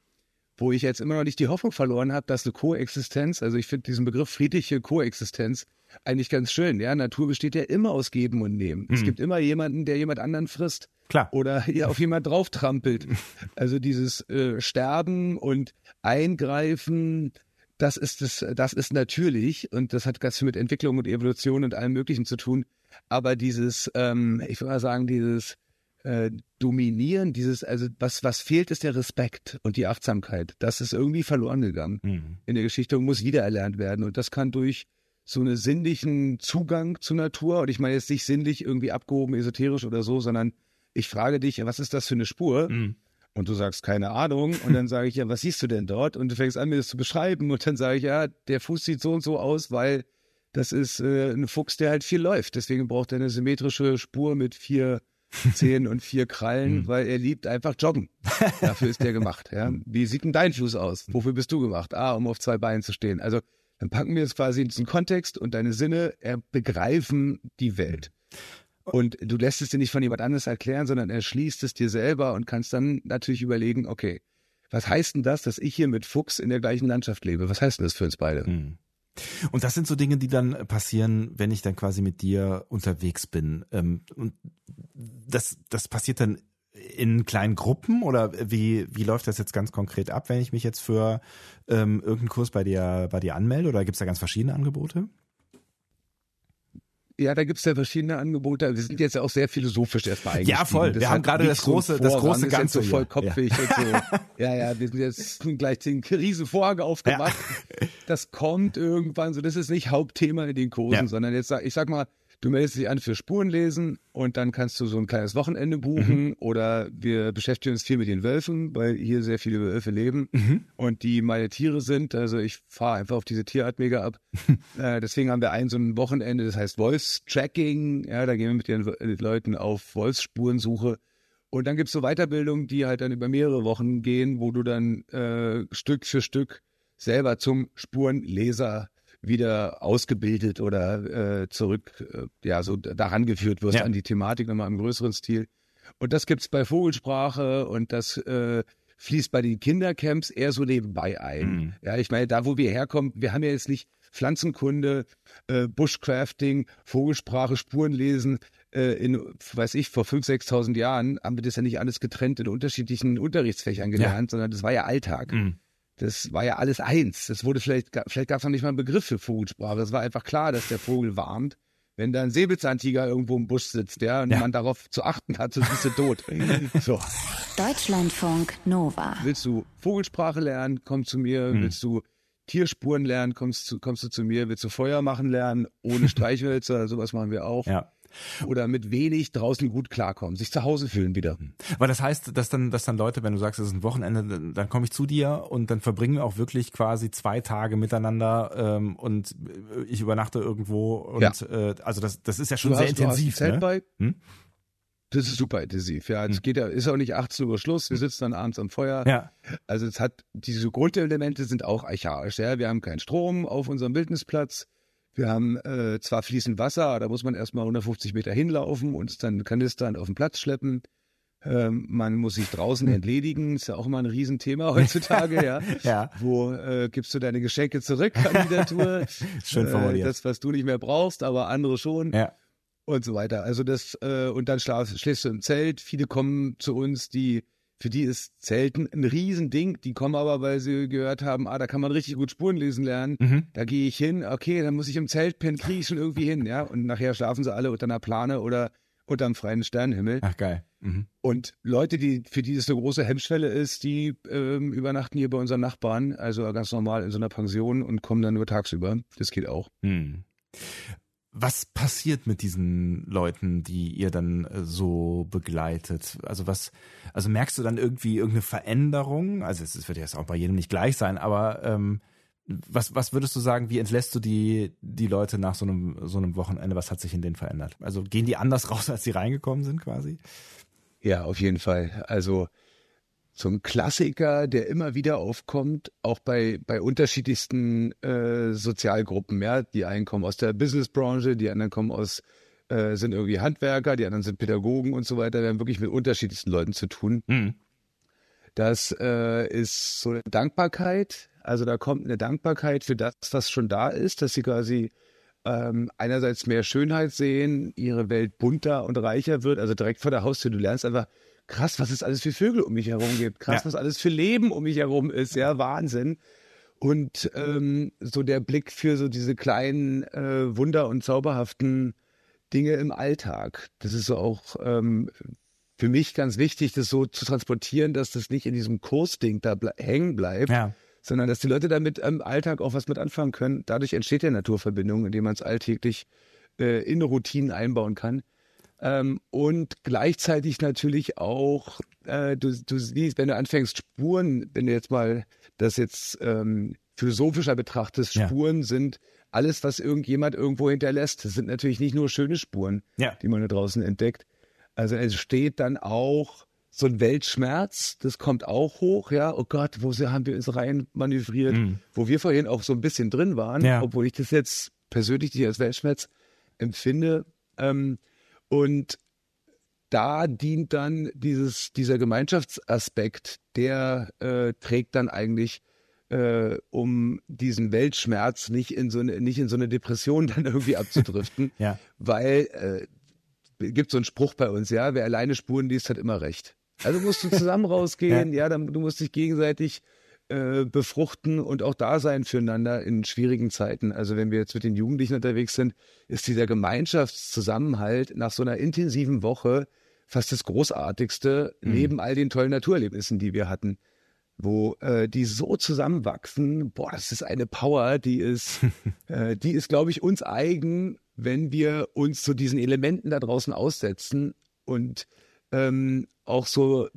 wo ich jetzt immer noch nicht die Hoffnung verloren habe, dass eine Koexistenz, also ich finde diesen Begriff friedliche Koexistenz eigentlich ganz schön. Ja, Natur besteht ja immer aus Geben und Nehmen. Es gibt immer jemanden, der jemand anderen frisst Klar. oder hier auf jemand drauf trampelt. Also dieses äh, Sterben und Eingreifen, das ist das, das ist natürlich und das hat ganz viel mit Entwicklung und Evolution und allem Möglichen zu tun. Aber dieses, ähm, ich würde mal sagen, dieses äh, Dominieren, dieses, also was, was fehlt, ist der Respekt und die Achtsamkeit. Das ist irgendwie verloren gegangen Mhm. in der Geschichte und muss wiedererlernt werden. Und das kann durch so einen sinnlichen Zugang zur Natur, und ich meine jetzt nicht sinnlich irgendwie abgehoben, esoterisch oder so, sondern ich frage dich, was ist das für eine Spur? Mhm. Und du sagst, keine Ahnung. Und dann sage ich, ja, was siehst du denn dort? Und du fängst an, mir das zu beschreiben. Und dann sage ich, ja, der Fuß sieht so und so aus, weil das ist äh, ein Fuchs, der halt viel läuft. Deswegen braucht er eine symmetrische Spur mit vier Zehen und vier Krallen, weil er liebt einfach joggen. Dafür ist der gemacht. Ja. Wie sieht denn dein Fuß aus? Wofür bist du gemacht? Ah, um auf zwei Beinen zu stehen. Also dann packen wir es quasi in diesen Kontext und deine Sinne er begreifen die Welt. Und du lässt es dir nicht von jemand anderes erklären, sondern erschließt es dir selber und kannst dann natürlich überlegen, okay, was heißt denn das, dass ich hier mit Fuchs in der gleichen Landschaft lebe? Was heißt denn das für uns beide? Mhm. Und das sind so Dinge, die dann passieren, wenn ich dann quasi mit dir unterwegs bin. Ähm, Und das, das passiert dann in kleinen Gruppen oder wie, wie läuft das jetzt ganz konkret ab, wenn ich mich jetzt für ähm, irgendeinen Kurs bei dir, bei dir anmelde oder gibt es da ganz verschiedene Angebote? Ja, da gibt's ja verschiedene Angebote. Wir sind jetzt ja auch sehr philosophisch erstmal eingestiegen. Ja, voll. Wir haben gerade das große- das große ist jetzt Ganze so vollkopfig und so. Ja, ja, wir sind jetzt gleich den riesen Vorhang aufgemacht. Das kommt irgendwann so. Das ist nicht Hauptthema in den Kursen, Ja. sondern jetzt ich sag mal, du meldest dich an für Spurenlesen und dann kannst du so ein kleines Wochenende buchen Mhm. oder wir beschäftigen uns viel mit den Wölfen, weil hier sehr viele Wölfe leben Mhm. und die meine Tiere sind. Also ich fahre einfach auf diese Tierart mega ab. äh, deswegen haben wir ein so ein Wochenende, das heißt Wolfstracking. Ja, da gehen wir mit den äh, Leuten auf Wolfsspurensuche. Und dann gibt's so Weiterbildungen, die halt dann über mehrere Wochen gehen, wo du dann äh, Stück für Stück selber zum Spurenleser wieder ausgebildet oder äh, zurück, äh, ja, so daran geführt wirst Ja. an die Thematik nochmal im größeren Stil. Und das gibt's bei Vogelsprache und das äh, fließt bei den Kindercamps eher so nebenbei ein. Mhm. Ja, ich meine, da wo wir herkommen, wir haben ja jetzt nicht Pflanzenkunde, äh, Bushcrafting, Vogelsprache, Spurenlesen. Äh, in, weiß ich, vor 5.000, 6.000 Jahren haben wir das ja nicht alles getrennt in unterschiedlichen Unterrichtsfächern gelernt, sondern das war ja Alltag. Mhm. Das war ja alles eins. Das wurde vielleicht, vielleicht gab es noch nicht mal einen Begriff für Vogelsprache. Es war einfach klar, dass der Vogel warnt. Wenn da ein Säbelzahntiger irgendwo im Busch sitzt, ja, und Ja. man darauf zu achten hat, sonst bist du tot. so. Deutschlandfunk Nova. Willst du Vogelsprache lernen, komm zu mir. Hm. Willst du Tierspuren lernen, kommst, zu, kommst du zu mir. Willst du Feuer machen lernen, ohne Streichhölzer, sowas machen wir auch. Ja. Oder mit wenig draußen gut klarkommen, sich zu Hause fühlen wieder. Aber das heißt, dass dann, dass dann Leute, wenn du sagst, es ist ein Wochenende, dann- dann komme ich zu dir und dann verbringen wir auch wirklich quasi zwei Tage miteinander ähm, und äh, ich übernachte irgendwo und Ja. äh, also das, das ist ja schon Du sehr hast- du hast intensiv. ein Zelt ne? Hm? Das ist super intensiv. Ja, es geht ja, ist auch nicht 18 Uhr Schluss. Wir sitzen dann abends am Feuer. Ja. Also es hat, diese Grundelemente sind auch archaisch. Ja, wir haben keinen Strom auf unserem Wildnisplatz. Wir haben äh, zwar fließend Wasser, da muss man erstmal 150 Meter hinlaufen und dann Kanistern auf den Platz schleppen. Ähm, man muss sich draußen entledigen, ist ja auch immer ein Riesenthema heutzutage, ja. Ja. Wo äh, gibst du deine Geschenke zurück an die Natur? Schön formuliert. Äh, das, was du nicht mehr brauchst, aber andere schon Ja. und so weiter. Also das äh, und dann schlaf, schläfst du im Zelt. Viele kommen zu uns, die für die ist Zelten ein Riesending. Die kommen aber, weil sie gehört haben, ah, da kann man richtig gut Spuren lesen lernen. Mhm. Da gehe ich hin. Okay, dann muss ich im Zelt pennen, kriege ich schon irgendwie hin, ja. Und nachher schlafen sie alle unter einer Plane oder unterm freien Sternenhimmel. Ach geil. Mhm. Und Leute, die für die das eine große Hemmschwelle ist, die ähm, übernachten hier bei unseren Nachbarn, also ganz normal in so einer Pension und kommen dann nur tagsüber. Das geht auch. Hm. Was passiert mit diesen Leuten, die ihr dann äh, so begleitet? Also was, also merkst du dann irgendwie irgendeine Veränderung? Also es wird jetzt auch bei jedem nicht gleich sein, aber ähm, was, was würdest du sagen, wie entlässt du die, die Leute nach so einem, so einem Wochenende? Was hat sich in denen verändert? Also gehen die anders raus, als sie reingekommen sind quasi? Ja, auf jeden Fall. Also so ein Klassiker, der immer wieder aufkommt, auch bei, bei unterschiedlichsten äh, Sozialgruppen. Ja, die einen kommen aus der Businessbranche, die anderen kommen aus, äh, sind irgendwie Handwerker, die anderen sind Pädagogen und so weiter. Wir haben wirklich mit unterschiedlichsten Leuten zu tun. Hm. Das äh, ist so eine Dankbarkeit. Also da kommt eine Dankbarkeit für das, was schon da ist, dass sie quasi ähm, einerseits mehr Schönheit sehen, ihre Welt bunter und reicher wird, also direkt vor der Haustür. Du lernst einfach, krass, was es alles für Vögel um mich herum gibt, krass, Ja. was alles für Leben um mich herum ist, ja, Wahnsinn. Und ähm, so der Blick für so diese kleinen äh, Wunder und zauberhaften Dinge im Alltag. Das ist so auch ähm, für mich ganz wichtig, das so zu transportieren, dass das nicht in diesem Kursding da ble hängen bleibt, Ja. sondern dass die Leute damit im Alltag auch was mit anfangen können. Dadurch entsteht ja Naturverbindung, indem man es alltäglich äh, in Routinen einbauen kann. Ähm, und gleichzeitig natürlich auch, äh, du, du siehst, wenn du anfängst, Spuren, wenn du jetzt mal das jetzt ähm, philosophischer betrachtest, Ja. Spuren sind alles, was irgendjemand irgendwo hinterlässt. Das sind natürlich nicht nur schöne Spuren, Ja. die man da draußen entdeckt. Also es steht dann auch so ein Weltschmerz, das kommt auch hoch, ja. Oh Gott, wo haben wir uns rein manövriert, wo wir vorhin auch so ein bisschen drin waren, Ja. obwohl ich das jetzt persönlich nicht als Weltschmerz empfinde. Ähm, und da dient dann dieses, dieser Gemeinschaftsaspekt, der äh, trägt dann eigentlich, äh, um diesen Weltschmerz nicht in so eine, nicht in so eine Depression dann irgendwie abzudriften, Ja. weil äh, gibt so einen Spruch bei uns, ja, wer alleine Spuren liest, hat immer recht. Also musst du zusammen rausgehen, ja, dann, du musst dich gegenseitig äh, befruchten und auch da sein füreinander in schwierigen Zeiten. Also wenn wir jetzt mit den Jugendlichen unterwegs sind, ist dieser Gemeinschaftszusammenhalt nach so einer intensiven Woche fast das Großartigste neben all den tollen Naturerlebnissen, die wir hatten, wo äh, die so zusammenwachsen. Boah, das ist eine Power, die ist, äh, die ist, glaube ich, uns eigen, wenn wir uns zu diesen Elementen da draußen aussetzen und ähm, auch so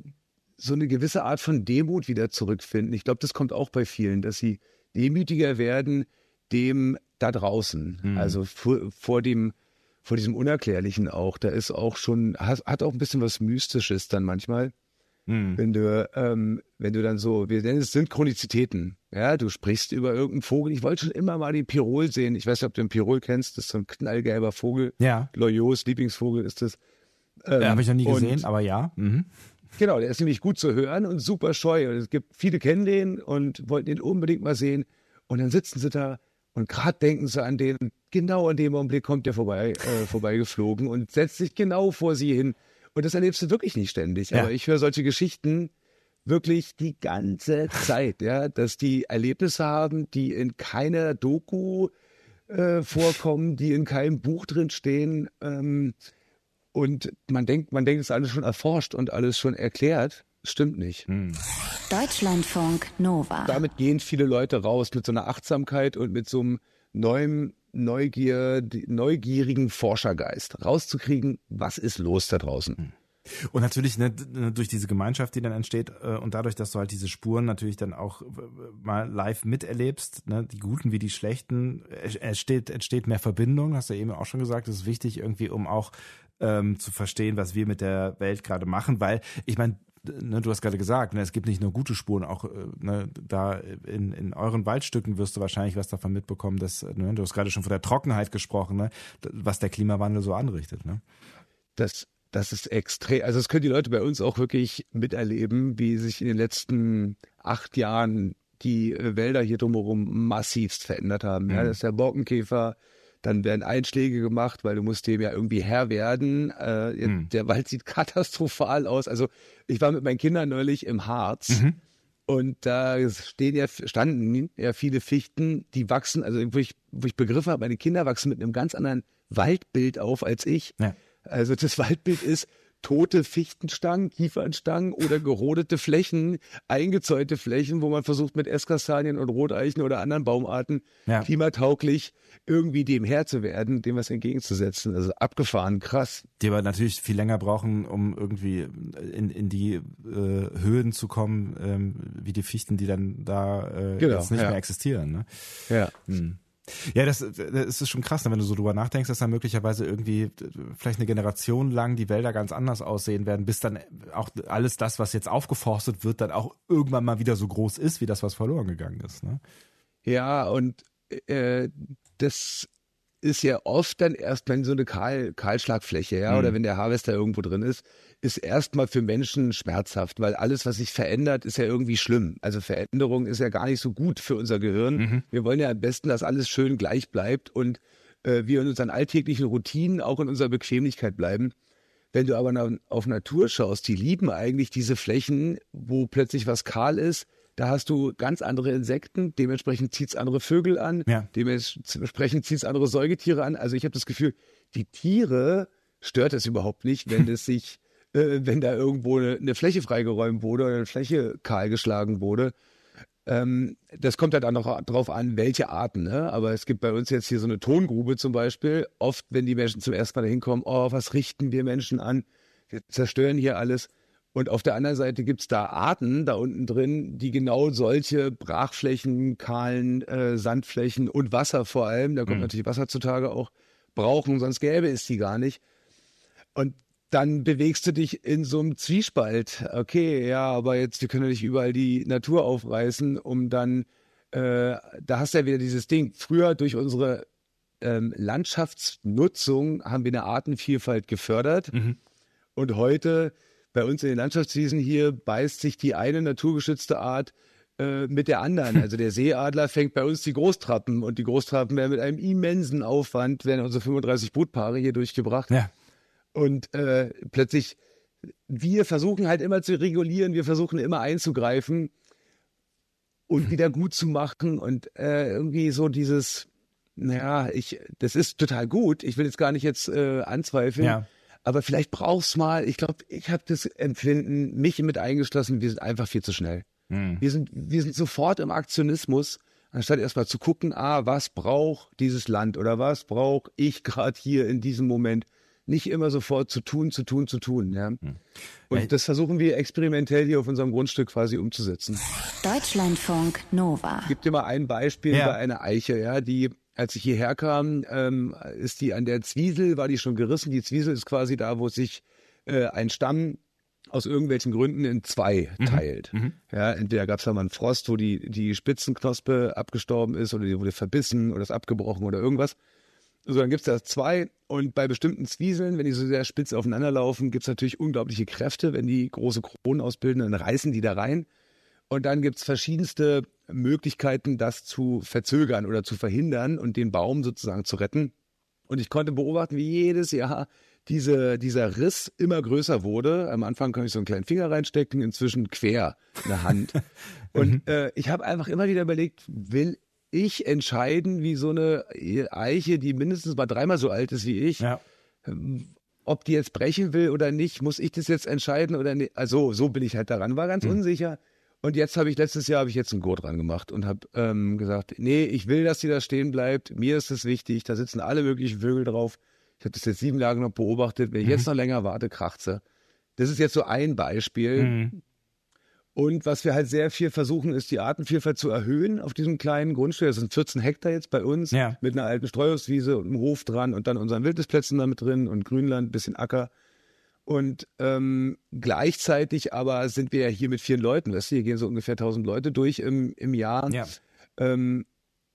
so eine gewisse Art von Demut wieder zurückfinden. Ich glaube, das kommt auch bei vielen, dass sie demütiger werden dem da draußen. Also vor, vor dem vor diesem Unerklärlichen auch. Da ist auch schon hat, hat auch ein bisschen was Mystisches dann manchmal, Hm. wenn du ähm, wenn du dann so wir nennen es Synchronizitäten. Ja, du sprichst über irgendeinen Vogel. Ich wollte schon immer mal den Pirol sehen. Ich weiß nicht, ob du den Pirol kennst. Das ist so ein knallgelber Vogel. Ja. Loyos Lieblingsvogel ist das. Ähm, Ja, Habe ich noch nie gesehen, aber ja. Mhm. Genau, der ist nämlich gut zu hören und super scheu. Und es gibt viele kennen den und wollten den unbedingt mal sehen. Und dann sitzen sie da Und gerade denken sie an den, genau in dem Augenblick kommt der vorbei, äh, vorbeigeflogen und setzt sich genau vor sie hin. Und das erlebst du wirklich nicht ständig. Ja. Aber ich höre solche Geschichten wirklich die ganze Zeit, ja, dass die Erlebnisse haben, die in keiner Doku äh, vorkommen, die in keinem Buch drin stehen. Ähm, und man denkt, man denkt, es ist alles schon erforscht und alles schon erklärt. Stimmt nicht. Deutschlandfunk Nova. Damit gehen viele Leute raus mit so einer Achtsamkeit und mit so einem neuen Neugier, neugierigen Forschergeist, rauszukriegen, was ist los da draußen. Und natürlich ne, d- durch diese Gemeinschaft, die dann entsteht äh, und dadurch, dass du halt diese Spuren natürlich dann auch äh, mal live miterlebst, ne, die guten wie die schlechten, entsteht, entsteht mehr Verbindung, hast du eben auch schon gesagt, das ist wichtig irgendwie, um auch ähm, zu verstehen, was wir mit der Welt gerade machen, weil ich meine, ne, du hast gerade gesagt, ne, es gibt nicht nur gute Spuren, auch äh, ne, da in, in euren Waldstücken wirst du wahrscheinlich was davon mitbekommen, dass, ne, du hast gerade schon von der Trockenheit gesprochen, ne, was der Klimawandel so anrichtet. Ne? Das, das ist extrem, also das können die Leute bei uns auch wirklich miterleben, wie sich in den letzten acht Jahren die äh, Wälder hier drumherum massivst verändert haben. Ja, das ist der Borkenkäfer, dann werden Einschläge gemacht, weil du musst dem ja irgendwie Herr werden. Äh, jetzt- Der Wald sieht katastrophal aus. Also ich war mit meinen Kindern neulich im Harz. Und da stehen ja, standen ja viele Fichten, die wachsen, also wo ich, wo ich begriffen habe, meine Kinder wachsen mit einem ganz anderen Waldbild auf als ich. Ja. Also das Waldbild ist tote Fichtenstangen, Kiefernstangen oder gerodete Flächen, eingezäunte Flächen, wo man versucht mit Esskastanien und Roteichen oder anderen Baumarten Ja. klimatauglich irgendwie dem Herr zu werden, dem was entgegenzusetzen. Also abgefahren, krass. die aber natürlich viel länger brauchen, um irgendwie in, in die äh, Höhen zu kommen, ähm, wie die Fichten, die dann da äh, Genau, jetzt nicht ja. mehr existieren. Ne? Ja. Ja, das, das ist schon krass, ne, wenn du so drüber nachdenkst, dass dann möglicherweise irgendwie äh, vielleicht eine Generation lang die Wälder ganz anders aussehen werden, bis dann auch alles das, was jetzt aufgeforstet wird, dann auch irgendwann mal wieder so groß ist, wie das, was verloren gegangen ist. Ne? Ja, und äh, das ist ja oft dann erst, wenn so eine Kahl, Kahlschlagfläche, ja, oder wenn der Harvester irgendwo drin ist, ist erstmal für Menschen schmerzhaft, weil alles, was sich verändert, ist ja irgendwie schlimm. Also Veränderung ist ja gar nicht so gut für unser Gehirn. Wir wollen ja am besten, dass alles schön gleich bleibt und äh, wir in unseren alltäglichen Routinen auch in unserer Bequemlichkeit bleiben. Wenn du aber na, auf Natur schaust, die lieben eigentlich diese Flächen, wo plötzlich was kahl ist. Da hast du ganz andere Insekten, dementsprechend zieht's andere Vögel an, Ja. dementsprechend zieht's andere Säugetiere an. Also ich habe das Gefühl, die Tiere stört es überhaupt nicht, wenn es sich, äh, wenn da irgendwo eine, eine Fläche freigeräumt wurde oder eine Fläche kahl geschlagen wurde. Ähm, das kommt halt auch noch drauf an, welche Arten. Ne? Aber es gibt bei uns jetzt hier so eine Tongrube zum Beispiel. Oft, wenn die Menschen zum ersten Mal da hinkommen, oh, was richten wir Menschen an? Wir zerstören hier alles. Und auf der anderen Seite gibt's da Arten da unten drin, die genau solche Brachflächen, kahlen äh, Sandflächen und Wasser vor allem, da kommt natürlich Wasser zutage auch, brauchen, sonst gäbe es die gar nicht. Und dann bewegst du dich in so einem Zwiespalt. Okay, ja, aber jetzt, wir können ja nicht überall die Natur aufreißen, um dann, äh, da hast du ja wieder dieses Ding. Früher durch unsere ähm, Landschaftsnutzung haben wir eine Artenvielfalt gefördert. Und heute bei uns in den Landschaftswiesen hier beißt sich die eine naturgeschützte Art äh, mit der anderen. Also der Seeadler fängt bei uns die Großtrappen und die Großtrappen werden mit einem immensen Aufwand, werden unsere 35 Brutpaare hier durchgebracht. Ja. Und äh, plötzlich, wir versuchen halt immer zu regulieren, wir versuchen immer einzugreifen und wieder gut zu machen und äh, irgendwie so dieses, naja, ich, das ist total gut. Ich will jetzt gar nicht jetzt äh, anzweifeln. Ja. Aber vielleicht brauchst mal, ich glaube, ich habe das Empfinden, mich mit eingeschlossen, wir sind einfach viel zu schnell. Wir, sind, wir sind sofort im Aktionismus, anstatt erstmal zu gucken, ah, was braucht dieses Land oder was brauche ich gerade hier in diesem Moment. Nicht immer sofort zu tun, zu tun, zu tun. Ja? Und das versuchen wir experimentell hier auf unserem Grundstück quasi umzusetzen. Deutschlandfunk Nova. Ich gebe dir mal ein Beispiel Ja. bei einer Eiche, ja, die, als ich hierher kam, ähm, ist die an der Zwiesel, war die schon gerissen. Die Zwiesel ist quasi da, wo sich äh, ein Stamm aus irgendwelchen Gründen in zwei teilt. Ja, entweder gab es da mal einen Frost, wo die, die Spitzenknospe abgestorben ist oder die wurde verbissen oder ist abgebrochen oder irgendwas. So, dann gibt's da zwei und bei bestimmten Zwieseln, wenn die so sehr spitz aufeinander laufen, gibt's natürlich unglaubliche Kräfte. Wenn die große Kronen ausbilden, dann reißen die da rein. Und dann gibt's verschiedenste Möglichkeiten, das zu verzögern oder zu verhindern und den Baum sozusagen zu retten. Und ich konnte beobachten, wie jedes Jahr diese, dieser Riss immer größer wurde. Am Anfang konnte ich so einen kleinen Finger reinstecken, inzwischen quer in der Hand. Und äh, ich habe einfach immer wieder überlegt, will ich entscheiden, wie so eine Eiche, die mindestens mal dreimal so alt ist wie ich, Ja. ob die jetzt brechen will oder nicht, muss ich das jetzt entscheiden oder nicht? Also so bin ich halt daran, war ganz unsicher. Und jetzt habe ich letztes Jahr habe ich jetzt einen Gurt dran gemacht und habe ähm, gesagt, nee, ich will, dass die da stehen bleibt. Mir ist es wichtig. Da sitzen alle möglichen Vögel drauf. Ich habe das jetzt sieben Jahre noch beobachtet. Wenn ich jetzt noch länger warte, kracht sie. Das ist jetzt so ein Beispiel. Und was wir halt sehr viel versuchen, ist die Artenvielfalt zu erhöhen auf diesem kleinen Grundstück. Das sind 14 Hektar jetzt bei uns Ja. mit einer alten Streuhauswiese und einem Hof dran und dann unseren Wildnisplätzen damit drin und Grünland, bisschen Acker. Und ähm, gleichzeitig aber sind wir ja hier mit vielen Leuten. Weißt du, hier gehen so ungefähr 1000 Leute durch im, im Jahr. Ja. Ähm,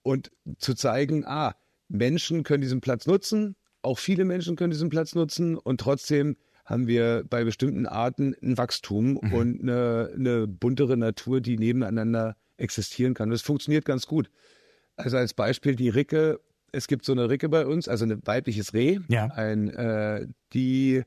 und zu zeigen, ah, Menschen können diesen Platz nutzen, auch viele Menschen können diesen Platz nutzen und trotzdem haben wir bei bestimmten Arten ein Wachstum und eine, eine buntere Natur, die nebeneinander existieren kann. Das funktioniert ganz gut. Also als Beispiel die Ricke, es gibt so eine Ricke bei uns, also ein weibliches Reh, Ja. ein, äh, die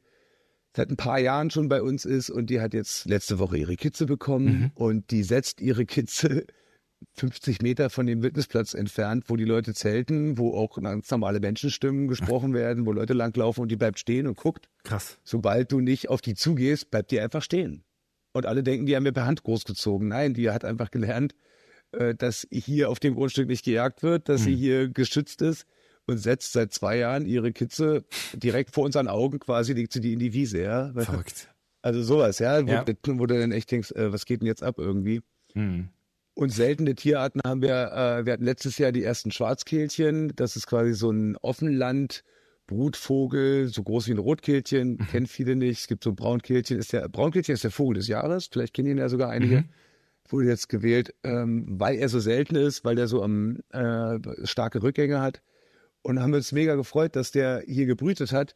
seit ein paar Jahren schon bei uns ist und die hat jetzt letzte Woche ihre Kitze bekommen und die setzt ihre Kitze 50 Meter von dem Wildnisplatz entfernt, wo die Leute zelten, wo auch ganz normale Menschenstimmen gesprochen werden, wo Leute langlaufen und die bleibt stehen und guckt. Krass. Sobald du nicht auf die zugehst, bleibt die einfach stehen. Und alle denken, die haben wir per Hand großgezogen. Nein, die hat einfach gelernt, äh, dass hier auf dem Grundstück nicht gejagt wird, dass sie hier geschützt ist und setzt seit zwei Jahren ihre Kitze direkt vor unseren Augen quasi, legt sie die in die Wiese, ja. Verrückt. Also sowas, ja, wo, Ja. wo du dann echt denkst, äh, was geht denn jetzt ab irgendwie? Hm. Und seltene Tierarten haben wir, äh, wir hatten letztes Jahr die ersten Schwarzkehlchen. Das ist quasi so ein Offenland. Brutvogel, so groß wie ein Rotkehlchen, kennen viele nicht. Es gibt so ein Braunkehlchen, ist der Braunkehlchen ist der Vogel des Jahres, vielleicht kennen ihn ja sogar einige. Wurde jetzt gewählt, ähm, weil er so selten ist, weil der so am äh, starke Rückgänge hat. Und haben uns mega gefreut, dass der hier gebrütet hat.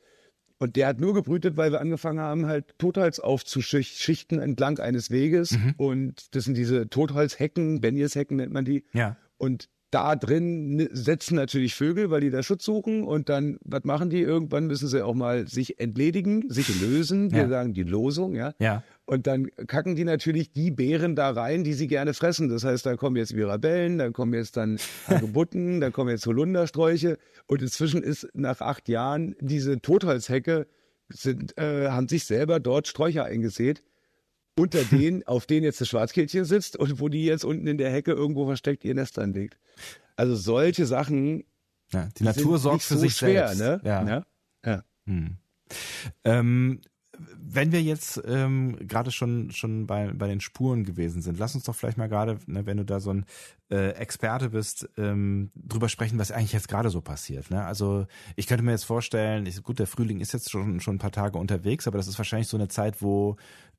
Und der hat nur gebrütet, weil wir angefangen haben, halt Totholz aufzuschichten entlang eines Weges. Und das sind diese Totholzhecken, Benjeshecken nennt man die. Ja. Und da drin setzen natürlich Vögel, weil die da Schutz suchen. Und dann, was machen die? Irgendwann müssen sie auch mal sich entledigen, sich lösen. Wir Ja. sagen die Losung, ja. Ja. Und dann kacken die natürlich die Beeren da rein, die sie gerne fressen. Das heißt, da kommen jetzt Mirabellen, dann kommen jetzt dann Hagebutten, dann kommen jetzt Holundersträuche. Und inzwischen ist nach acht Jahren diese Totholzhecke sind, äh, haben sich selber dort Sträucher eingesät. Unter denen, auf denen jetzt das Schwarzkehlchen sitzt und wo die jetzt unten in der Hecke irgendwo versteckt ihr Nest anlegt. Also solche Sachen ja. Die Natur sorgt für so sich schwer, selbst. ne? Ja. ja. ja. Ähm, wenn wir jetzt ähm, gerade schon schon bei bei den Spuren gewesen sind, lass uns doch vielleicht mal gerade, ne, wenn du da so ein äh, Experte bist, ähm, drüber sprechen, was eigentlich jetzt gerade so passiert. Ne? Also ich könnte mir jetzt vorstellen, ich, gut, der Frühling ist jetzt schon schon ein paar Tage unterwegs, aber das ist wahrscheinlich so eine Zeit, wo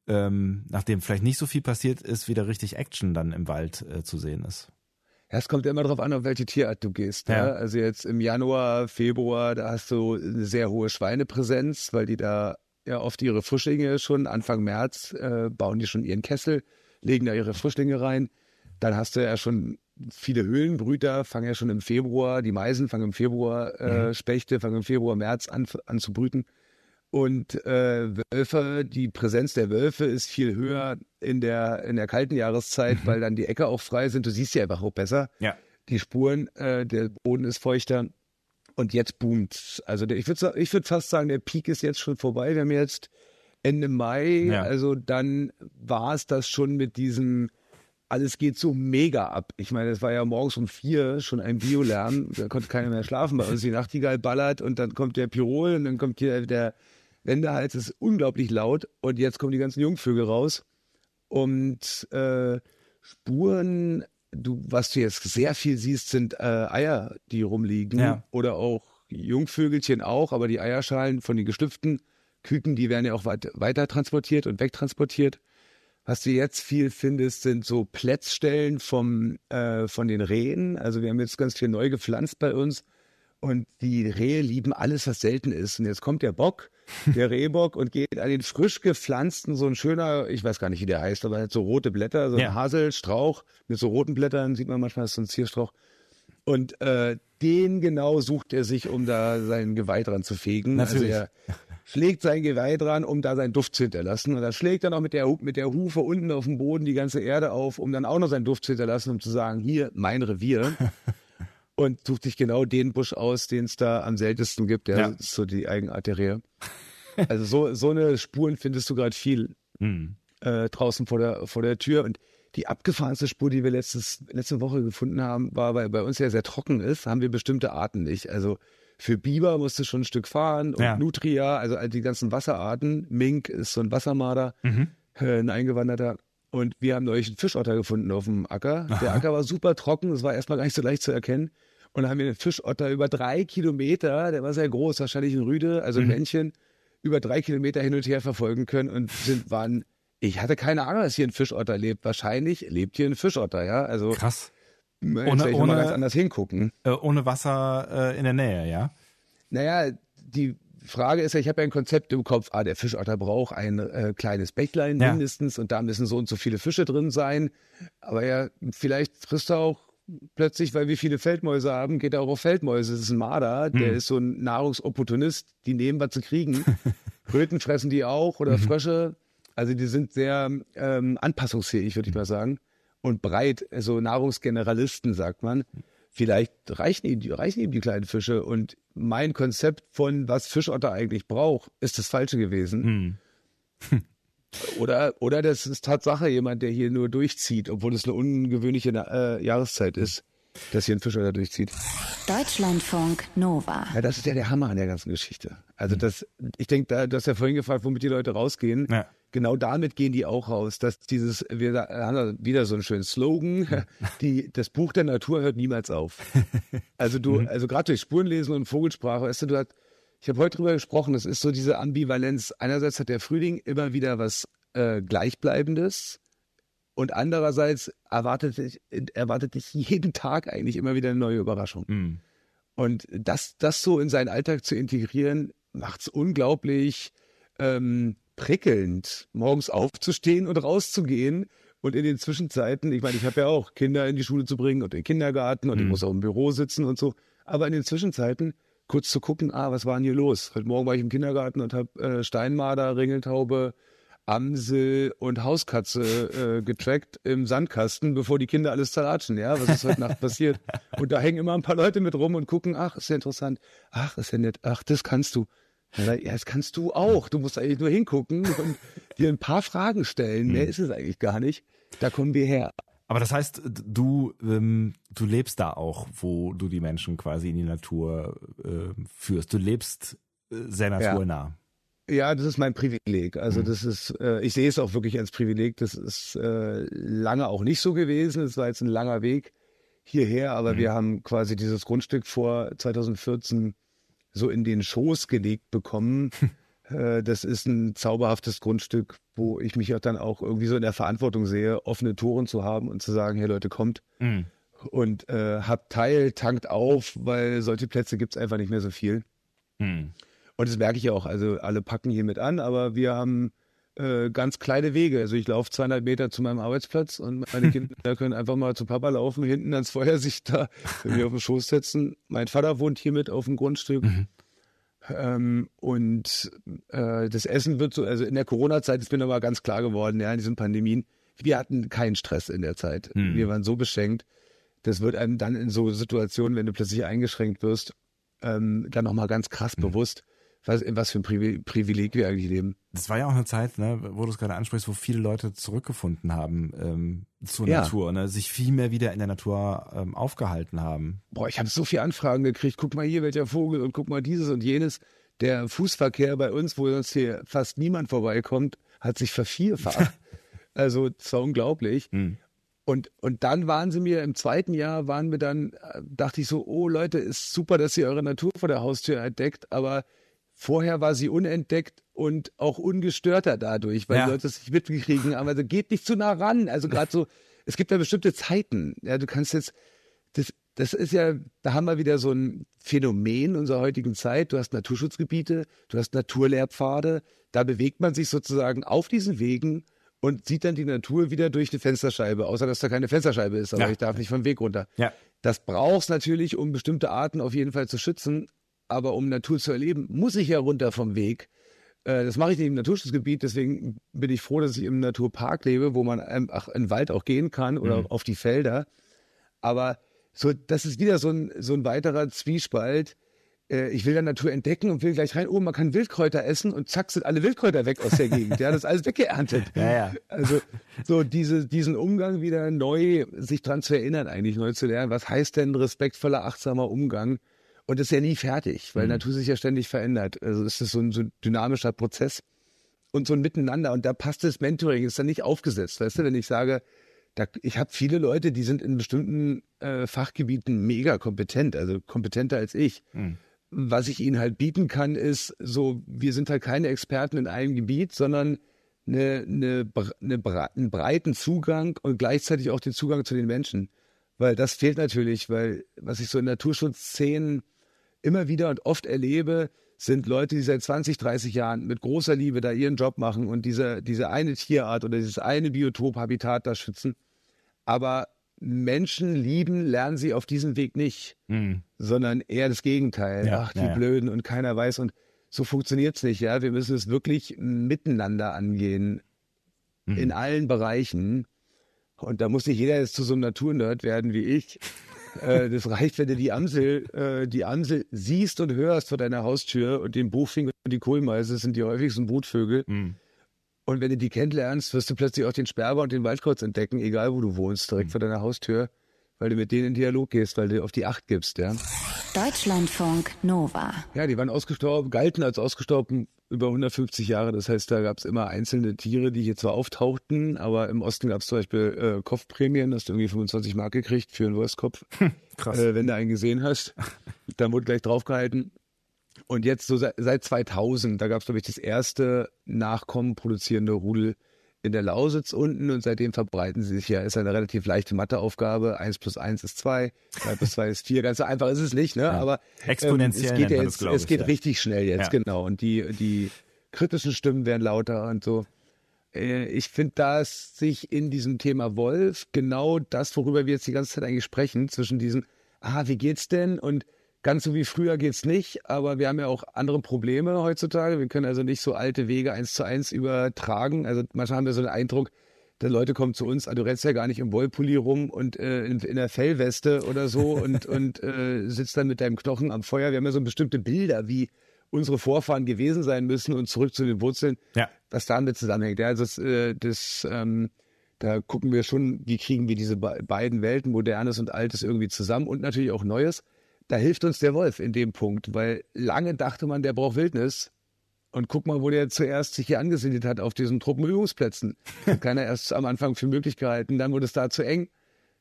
ähm, nachdem vielleicht nicht so viel passiert ist, wieder richtig Action dann im Wald äh, zu sehen ist. Ja, es kommt immer darauf an, auf welche Tierart du gehst. Ja. Ja. Also jetzt im Januar, Februar, da hast du eine sehr hohe Schweinepräsenz, weil die da ja oft ihre Frischlinge schon Anfang März äh, bauen die schon ihren Kessel, legen da ihre Frischlinge rein. Dann hast du ja schon viele Höhlenbrüter, fangen ja schon im Februar, die Meisen fangen im Februar, äh, Spechte fangen im Februar, März an, an zu brüten. Und äh, Wölfe, die Präsenz der Wölfe ist viel höher in der, in der kalten Jahreszeit, weil dann die Äcker auch frei sind. Du siehst ja einfach auch besser. Ja. Die Spuren, äh, der Boden ist feuchter. Und jetzt boomt. Also der, ich würde ich würd fast sagen, der Peak ist jetzt schon vorbei. Wir haben jetzt Ende Mai, Ja. also dann war es das schon mit diesem, alles geht so mega ab. Ich meine, es war ja morgens um vier schon ein Biolärm, da konnte keiner mehr schlafen bei uns. Die Nachtigall ballert und dann kommt der Pirol und dann kommt hier der Wendehals, ist unglaublich laut und jetzt kommen die ganzen Jungvögel raus. Und äh, Spuren, du, was du jetzt sehr viel siehst, sind äh, Eier, die rumliegen. Ja. Oder auch Jungvögelchen auch, aber die Eierschalen von den geschlüpften Küken, die werden ja auch weit, weiter transportiert und wegtransportiert. Was du jetzt viel findest, sind so Plätzstellen vom, äh, von den Rehen. Also wir haben jetzt ganz viel neu gepflanzt bei uns. Und die Rehe lieben alles, was selten ist. Und jetzt kommt der Bock, der Rehbock, und geht an den frisch gepflanzten, so ein schöner, ich weiß gar nicht, wie der heißt, aber er hat so rote Blätter, so ein Ja. Haselstrauch mit so roten Blättern, sieht man manchmal, ist so ein Zierstrauch. Und äh, den genau sucht er sich, um da sein Geweih dran zu fegen. Natürlich. Also er schlägt sein Geweih dran, um da seinen Duft zu hinterlassen. Und dann schlägt er noch mit der, mit der Hufe unten auf dem Boden die ganze Erde auf, um dann auch noch seinen Duft zu hinterlassen, um zu sagen, hier, mein Revier. Und sucht sich genau den Busch aus, den es da am seltensten gibt. Der Ja. ist so die Eigenart der Rehe. Also so, so eine Spuren findest du gerade viel Hm. äh, draußen vor der, vor der Tür. Und die abgefahrenste Spur, die wir letztes, letzte Woche gefunden haben, war, weil bei uns ja sehr trocken ist, haben wir bestimmte Arten nicht. Also für Biber musst du schon ein Stück fahren und Ja. Nutria, also all die ganzen Wasserarten. Mink ist so ein Wassermarder, Mhm. äh, ein eingewanderter. Und wir haben neulich einen Fischotter gefunden auf dem Acker. Der Acker war super trocken, es war erstmal gar nicht so leicht zu erkennen. Und haben wir einen Fischotter über drei Kilometer, der war sehr groß, wahrscheinlich ein Rüde, also ein Männchen, über drei Kilometer hin und her verfolgen können und sind, waren, ich hatte keine Ahnung, dass hier ein Fischotter lebt. Wahrscheinlich lebt hier ein Fischotter, ja. Also Krass. Ohne- ohne- ganz anders hingucken. Äh, ohne Wasser äh, in der Nähe, ja? Naja, die Frage ist ja, ich habe ja ein Konzept im Kopf, ah, der Fischotter braucht ein äh, kleines Bächlein Ja. mindestens und da müssen so und so viele Fische drin sein. Aber ja, vielleicht frisst er auch plötzlich, weil wir viele Feldmäuse haben, geht er auch auf Feldmäuse. Das ist ein Marder, der Hm. ist so ein Nahrungsopportunist, die nehmen, was sie kriegen. Röten fressen die auch oder Mhm. Frösche. Also die sind sehr ähm, anpassungsfähig, würde ich mal sagen. Und breit, also Nahrungsgeneralisten, sagt man. Vielleicht reichen ihm, die, reichen ihm die kleinen Fische. Und mein Konzept von, was Fischotter eigentlich braucht, ist das Falsche gewesen. Hm. Oder, oder das ist Tatsache jemand, der hier nur durchzieht, obwohl es eine ungewöhnliche äh, Jahreszeit ist, dass hier ein Fischotter durchzieht. Deutschlandfunk Nova. Ja, das ist ja der Hammer an der ganzen Geschichte. Also das, ich denke, da, du hast ja vorhin gefragt, womit die Leute rausgehen. Ja. Genau damit gehen die auch raus, dass dieses, wir da- haben da wieder so einen schönen Slogan, die, das Buch der Natur hört niemals auf. Also du, also gerade durch Spurenlesen und Vogelsprache, weißt du, du hast, ich habe heute drüber gesprochen, es ist so diese Ambivalenz. Einerseits hat der Frühling immer wieder was äh, Gleichbleibendes und andererseits erwartet, dich- erwartet dich jeden Tag eigentlich immer wieder eine neue Überraschung. Hm. Und das, das so in seinen Alltag zu integrieren, macht's unglaublich ähm, prickelnd, morgens aufzustehen und rauszugehen. Und in den Zwischenzeiten, ich meine, ich habe ja auch Kinder in die Schule zu bringen und in den Kindergarten und ich muss auch im Büro sitzen und so. Aber in den Zwischenzeiten kurz zu gucken, ah, was war denn hier los? Heute Morgen war ich im Kindergarten und habe äh, Steinmarder, Ringeltaube, Amsel und Hauskatze äh, getrackt im Sandkasten, bevor die Kinder alles zerlatschen. Ja, was ist heute Nacht passiert? Und da hängen immer ein paar Leute mit rum und gucken, ach, ist ja interessant. Ach, ist ja nett. Ach, das kannst du. Ja, das kannst du auch. Du musst eigentlich nur hingucken und dir ein paar Fragen stellen. Mehr ist es eigentlich gar nicht. Da kommen wir her. Aber das heißt, du, ähm, du lebst da auch, wo du die Menschen quasi in die Natur äh, führst. Du lebst äh, sehr naturnah. Ja, das ist mein Privileg. Also das ist, äh, ich sehe es auch wirklich als Privileg. Das ist äh, lange auch nicht so gewesen. Es war jetzt ein langer Weg hierher, aber wir haben quasi dieses Grundstück vor 2014 so in den Schoß gelegt bekommen. Äh, das ist ein zauberhaftes Grundstück, wo ich mich auch dann auch irgendwie so in der Verantwortung sehe, offene Toren zu haben und zu sagen, hey Leute, kommt Mhm. und äh, habt teil, tankt auf, weil solche Plätze gibt's einfach nicht mehr so viel. Mhm. Und das merke ich auch. Also alle packen hier mit an, aber wir haben äh, ganz kleine Wege. Also ich laufe 200 Meter zu meinem Arbeitsplatz und meine Kinder können einfach mal zu Papa laufen, hinten ans Feuer sich da mir auf den Schoß setzen. Mein Vater wohnt hier mit auf dem Grundstück. Ähm, und äh, das Essen wird so, also in der Corona-Zeit ist mir nochmal ganz klar geworden, ja, in diesen Pandemien, wir hatten keinen Stress in der Zeit. Wir waren so beschenkt. Das wird einem dann in so Situationen, wenn du plötzlich eingeschränkt wirst, ähm, dann nochmal ganz krass bewusst, was, in was für ein Privi Privileg wir eigentlich leben. Das war ja auch eine Zeit, ne, wo du es gerade ansprichst, wo viele Leute zurückgefunden haben ähm, zur Ja. Natur, ne, sich viel mehr wieder in der Natur ähm, aufgehalten haben. Boah, ich habe so viele Anfragen gekriegt. Guck mal hier, welcher Vogel und guck mal dieses und jenes. Der Fußverkehr bei uns, wo sonst hier fast niemand vorbeikommt, hat sich vervierfacht. also, das war unglaublich. Und, und dann waren sie mir, im zweiten Jahr waren wir dann, äh, dachte ich so, oh Leute, ist super, dass ihr eure Natur vor der Haustür entdeckt, aber vorher war sie unentdeckt und auch ungestörter dadurch, weil Ja. die Leute es nicht mitkriegen, aber so, geht nicht zu nah ran. Also gerade so, es gibt ja bestimmte Zeiten. Ja, du kannst jetzt, das, das ist ja, da haben wir wieder so ein Phänomen unserer heutigen Zeit. Du hast Naturschutzgebiete, du hast Naturlehrpfade, da bewegt man sich sozusagen auf diesen Wegen und sieht dann die Natur wieder durch eine Fensterscheibe, außer dass da keine Fensterscheibe ist, aber Ja. ich darf nicht vom Weg runter. Ja. Das brauchst natürlich, um bestimmte Arten auf jeden Fall zu schützen, aber um Natur zu erleben, muss ich ja runter vom Weg. Äh, Das mache ich nicht im Naturschutzgebiet, deswegen bin ich froh, dass ich im Naturpark lebe, wo man einfach in den Wald auch gehen kann oder auf die Felder. Aber so, das ist wieder so ein, so ein weiterer Zwiespalt. Äh, Ich will dann Natur entdecken und will gleich rein, oh, man kann Wildkräuter essen und zack sind alle Wildkräuter weg aus der Gegend. Ja, das ist alles weggeerntet. Ja, ja. Also so diese, diesen Umgang wieder neu, sich dran zu erinnern, eigentlich neu zu lernen. Was heißt denn respektvoller, achtsamer Umgang? Und das ist ja nie fertig, weil Natur sich ja ständig verändert. Also es ist so ein, so ein dynamischer Prozess und so ein Miteinander. Und da passt das Mentoring, ist dann nicht aufgesetzt. Weißt du, wenn ich sage, da, ich habe viele Leute, die sind in bestimmten äh, Fachgebieten mega kompetent, also kompetenter als ich. Was ich ihnen halt bieten kann, ist so, wir sind halt keine Experten in einem Gebiet, sondern eine, eine, eine, einen breiten Zugang und gleichzeitig auch den Zugang zu den Menschen. Weil das fehlt natürlich, weil was ich so in Naturschutzszenen immer wieder und oft erlebe, sind Leute, die seit 20, 30 Jahren mit großer Liebe da ihren Job machen und diese, diese eine Tierart oder dieses eine Biotop, Habitat da schützen. Aber Menschen lieben, lernen sie auf diesem Weg nicht, sondern eher das Gegenteil. Ja, Ach, die ja. Blöden und keiner weiß. Und so funktioniert's nicht. Ja, wir müssen es wirklich miteinander angehen in allen Bereichen. Und da muss nicht jeder jetzt zu so einem Naturnerd werden wie ich. Äh, das reicht, wenn du die Amsel, äh, die Amsel siehst und hörst vor deiner Haustür und den Buchfink und die Kohlmeise sind die häufigsten Brutvögel. Und wenn du die kennenlernst, wirst du plötzlich auch den Sperber und den Waldkreuz entdecken, egal wo du wohnst, direkt vor deiner Haustür, weil du mit denen in Dialog gehst, weil du auf die Acht gibst, ja. Deutschlandfunk Nova. Ja, die waren ausgestorben, galten als ausgestorben über 150 Jahre. Das heißt, da gab es immer einzelne Tiere, die hier zwar auftauchten, aber im Osten gab es zum Beispiel äh, Kopfprämien, hast du irgendwie 25 Mark gekriegt für einen Wurstkopf. Krass. Äh, wenn du einen gesehen hast, dann wurde gleich draufgehalten. Und jetzt so seit, seit 2000, da gab es, glaube ich, das erste Nachkommen produzierende Rudel in der Lausitz unten und seitdem verbreiten sie sich ja. Ist eine relativ leichte Matheaufgabe. Eins plus eins ist zwei, zwei plus zwei ist vier. Ganz so einfach ist es nicht, ne? Aber Exponentiell ähm, es geht ja jetzt, es ich, geht ja. richtig schnell jetzt, Ja. genau. Und die, die kritischen Stimmen werden lauter und so. Äh, Ich finde, dass sich in diesem Thema Wolf genau das, worüber wir jetzt die ganze Zeit eigentlich sprechen, zwischen diesen, ah, wie geht's denn? Und ganz so wie früher geht's nicht, aber wir haben ja auch andere Probleme heutzutage. Wir können also nicht so alte Wege eins zu eins übertragen. Also manchmal haben wir so den Eindruck, die Leute kommen zu uns, ah, du rennst ja gar nicht im Wollpulli rum und äh, in, in der Fellweste oder so und, und äh, sitzt dann mit deinem Knochen am Feuer. Wir haben ja so bestimmte Bilder, wie unsere Vorfahren gewesen sein müssen und zurück zu den Wurzeln, Ja. was damit zusammenhängt. Ja, also das, äh, das ähm, da gucken wir schon, wie kriegen wir diese be beiden Welten, Modernes und Altes, irgendwie zusammen und natürlich auch Neues. Da hilft uns der Wolf in dem Punkt, weil lange dachte man, der braucht Wildnis. Und guck mal, wo der zuerst sich hier angesiedelt hat, auf diesen Truppenübungsplätzen. Keiner erst am Anfang für möglich gehalten, dann wurde es da zu eng.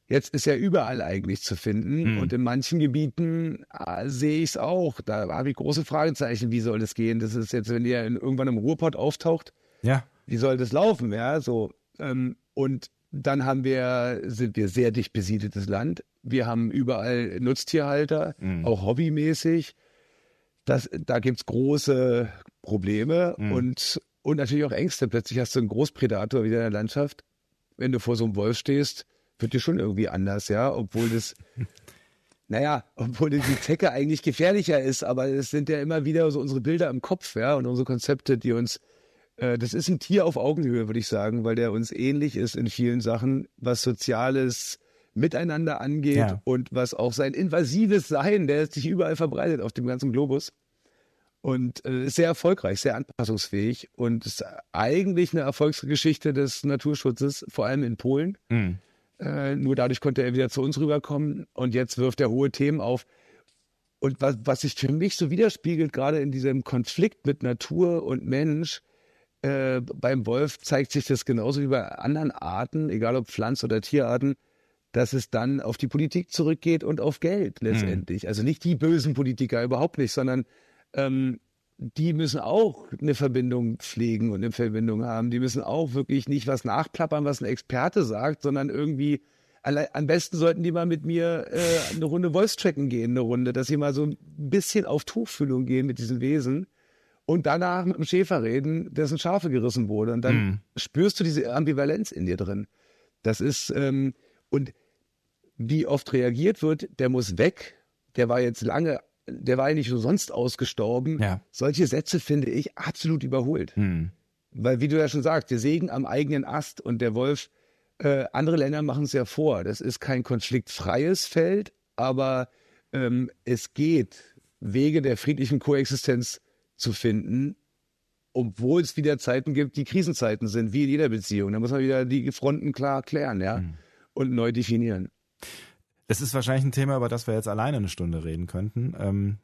Jetzt ist er überall eigentlich zu finden und in manchen Gebieten ah, sehe ich es auch. Da habe ich große Fragezeichen, wie soll das gehen? Das ist jetzt, wenn er in, irgendwann im Ruhrpott auftaucht, Ja. wie soll das laufen, ja, so. Ähm, und dann haben wir, sind wir sehr dicht besiedeltes Land. Wir haben überall Nutztierhalter, auch hobbymäßig. Das, da gibt's große Probleme und, und natürlich auch Ängste. Plötzlich hast du einen Großpredator wieder in der Landschaft. Wenn du vor so einem Wolf stehst, wird dir schon irgendwie anders, ja, obwohl das, naja, obwohl die Zecke eigentlich gefährlicher ist, aber es sind ja immer wieder so unsere Bilder im Kopf, ja, und unsere Konzepte, die uns, äh, das ist ein Tier auf Augenhöhe, würde ich sagen, weil der uns ähnlich ist in vielen Sachen, was soziales Miteinander angeht Ja. und was auch sein invasives Sein, der sich überall verbreitet auf dem ganzen Globus. Und äh, ist sehr erfolgreich, sehr anpassungsfähig und ist eigentlich eine Erfolgsgeschichte des Naturschutzes, vor allem in Polen. Äh, nur dadurch konnte er wieder zu uns rüberkommen und jetzt wirft er hohe Themen auf. Und was, was sich für mich so widerspiegelt, gerade in diesem Konflikt mit Natur und Mensch, äh, beim Wolf zeigt sich das genauso wie bei anderen Arten, egal ob Pflanz- oder Tierarten, dass es dann auf die Politik zurückgeht und auf Geld letztendlich. Also nicht die bösen Politiker, überhaupt nicht, sondern ähm, die müssen auch eine Verbindung pflegen und eine Verbindung haben. Die müssen auch wirklich nicht was nachplappern, was ein Experte sagt, sondern irgendwie am besten sollten die mal mit mir äh, eine Runde Voice tracken gehen, eine Runde, dass sie mal so ein bisschen auf Tuchfühlung gehen mit diesen Wesen und danach mit dem Schäfer reden, dessen Schafe gerissen wurde. Und dann mhm. spürst du diese Ambivalenz in dir drin. Das ist, ähm, und wie oft reagiert wird, der muss weg, der war jetzt lange, der war ja nicht so sonst ausgestorben. Ja. Solche Sätze finde ich absolut überholt. Mhm. Weil, wie du ja schon sagst, der Segen am eigenen Ast und der Wolf äh, andere Länder machen es ja vor. Das ist kein konfliktfreies Feld, aber ähm, es geht, Wege der friedlichen Koexistenz zu finden, obwohl es wieder Zeiten gibt, die Krisenzeiten sind, wie in jeder Beziehung. Da muss man wieder die Fronten klar klären, ja, mhm. und neu definieren. Das ist wahrscheinlich ein Thema, über das wir jetzt alleine eine Stunde reden könnten. Ähm,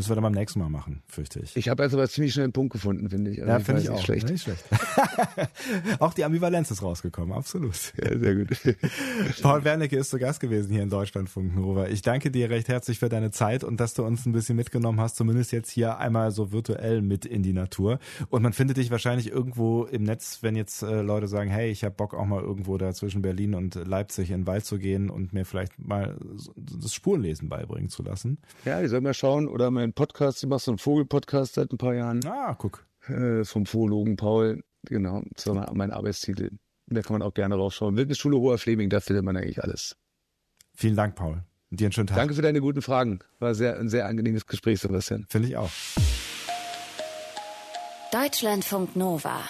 Müssen wir dann beim nächsten Mal machen, fürchte ich. Ich habe also was ziemlich schnell einen Punkt gefunden, finde ich. Also ja, finde ich auch. Schlecht. Nicht schlecht. auch die Ambivalenz ist rausgekommen, absolut. Ja, sehr gut. Paul Wernicke ist zu Gast gewesen hier in Deutschlandfunk Nova. Ich danke dir recht herzlich für deine Zeit und dass du uns ein bisschen mitgenommen hast, zumindest jetzt hier einmal so virtuell mit in die Natur. Und man findet dich wahrscheinlich irgendwo im Netz, wenn jetzt äh, Leute sagen, hey, ich habe Bock auch mal irgendwo da zwischen Berlin und Leipzig in den Wald zu gehen und mir vielleicht mal das Spurenlesen beibringen zu lassen. Ja, ich soll mal schauen oder mal meinen Podcast, ich mache so einen Vogelpodcast seit ein paar Jahren. Ah, guck. Äh, vom Zoologen Paul, genau, das war mein Arbeitstitel. Da kann man auch gerne raufschauen. Wildnisschule Hoher Fleming, da findet man eigentlich alles. Vielen Dank, Paul. Und dir einen schönen Tag. Danke für deine guten Fragen. War sehr, ein sehr angenehmes Gespräch, Sebastian. Finde ich auch. Deutschlandfunk Nova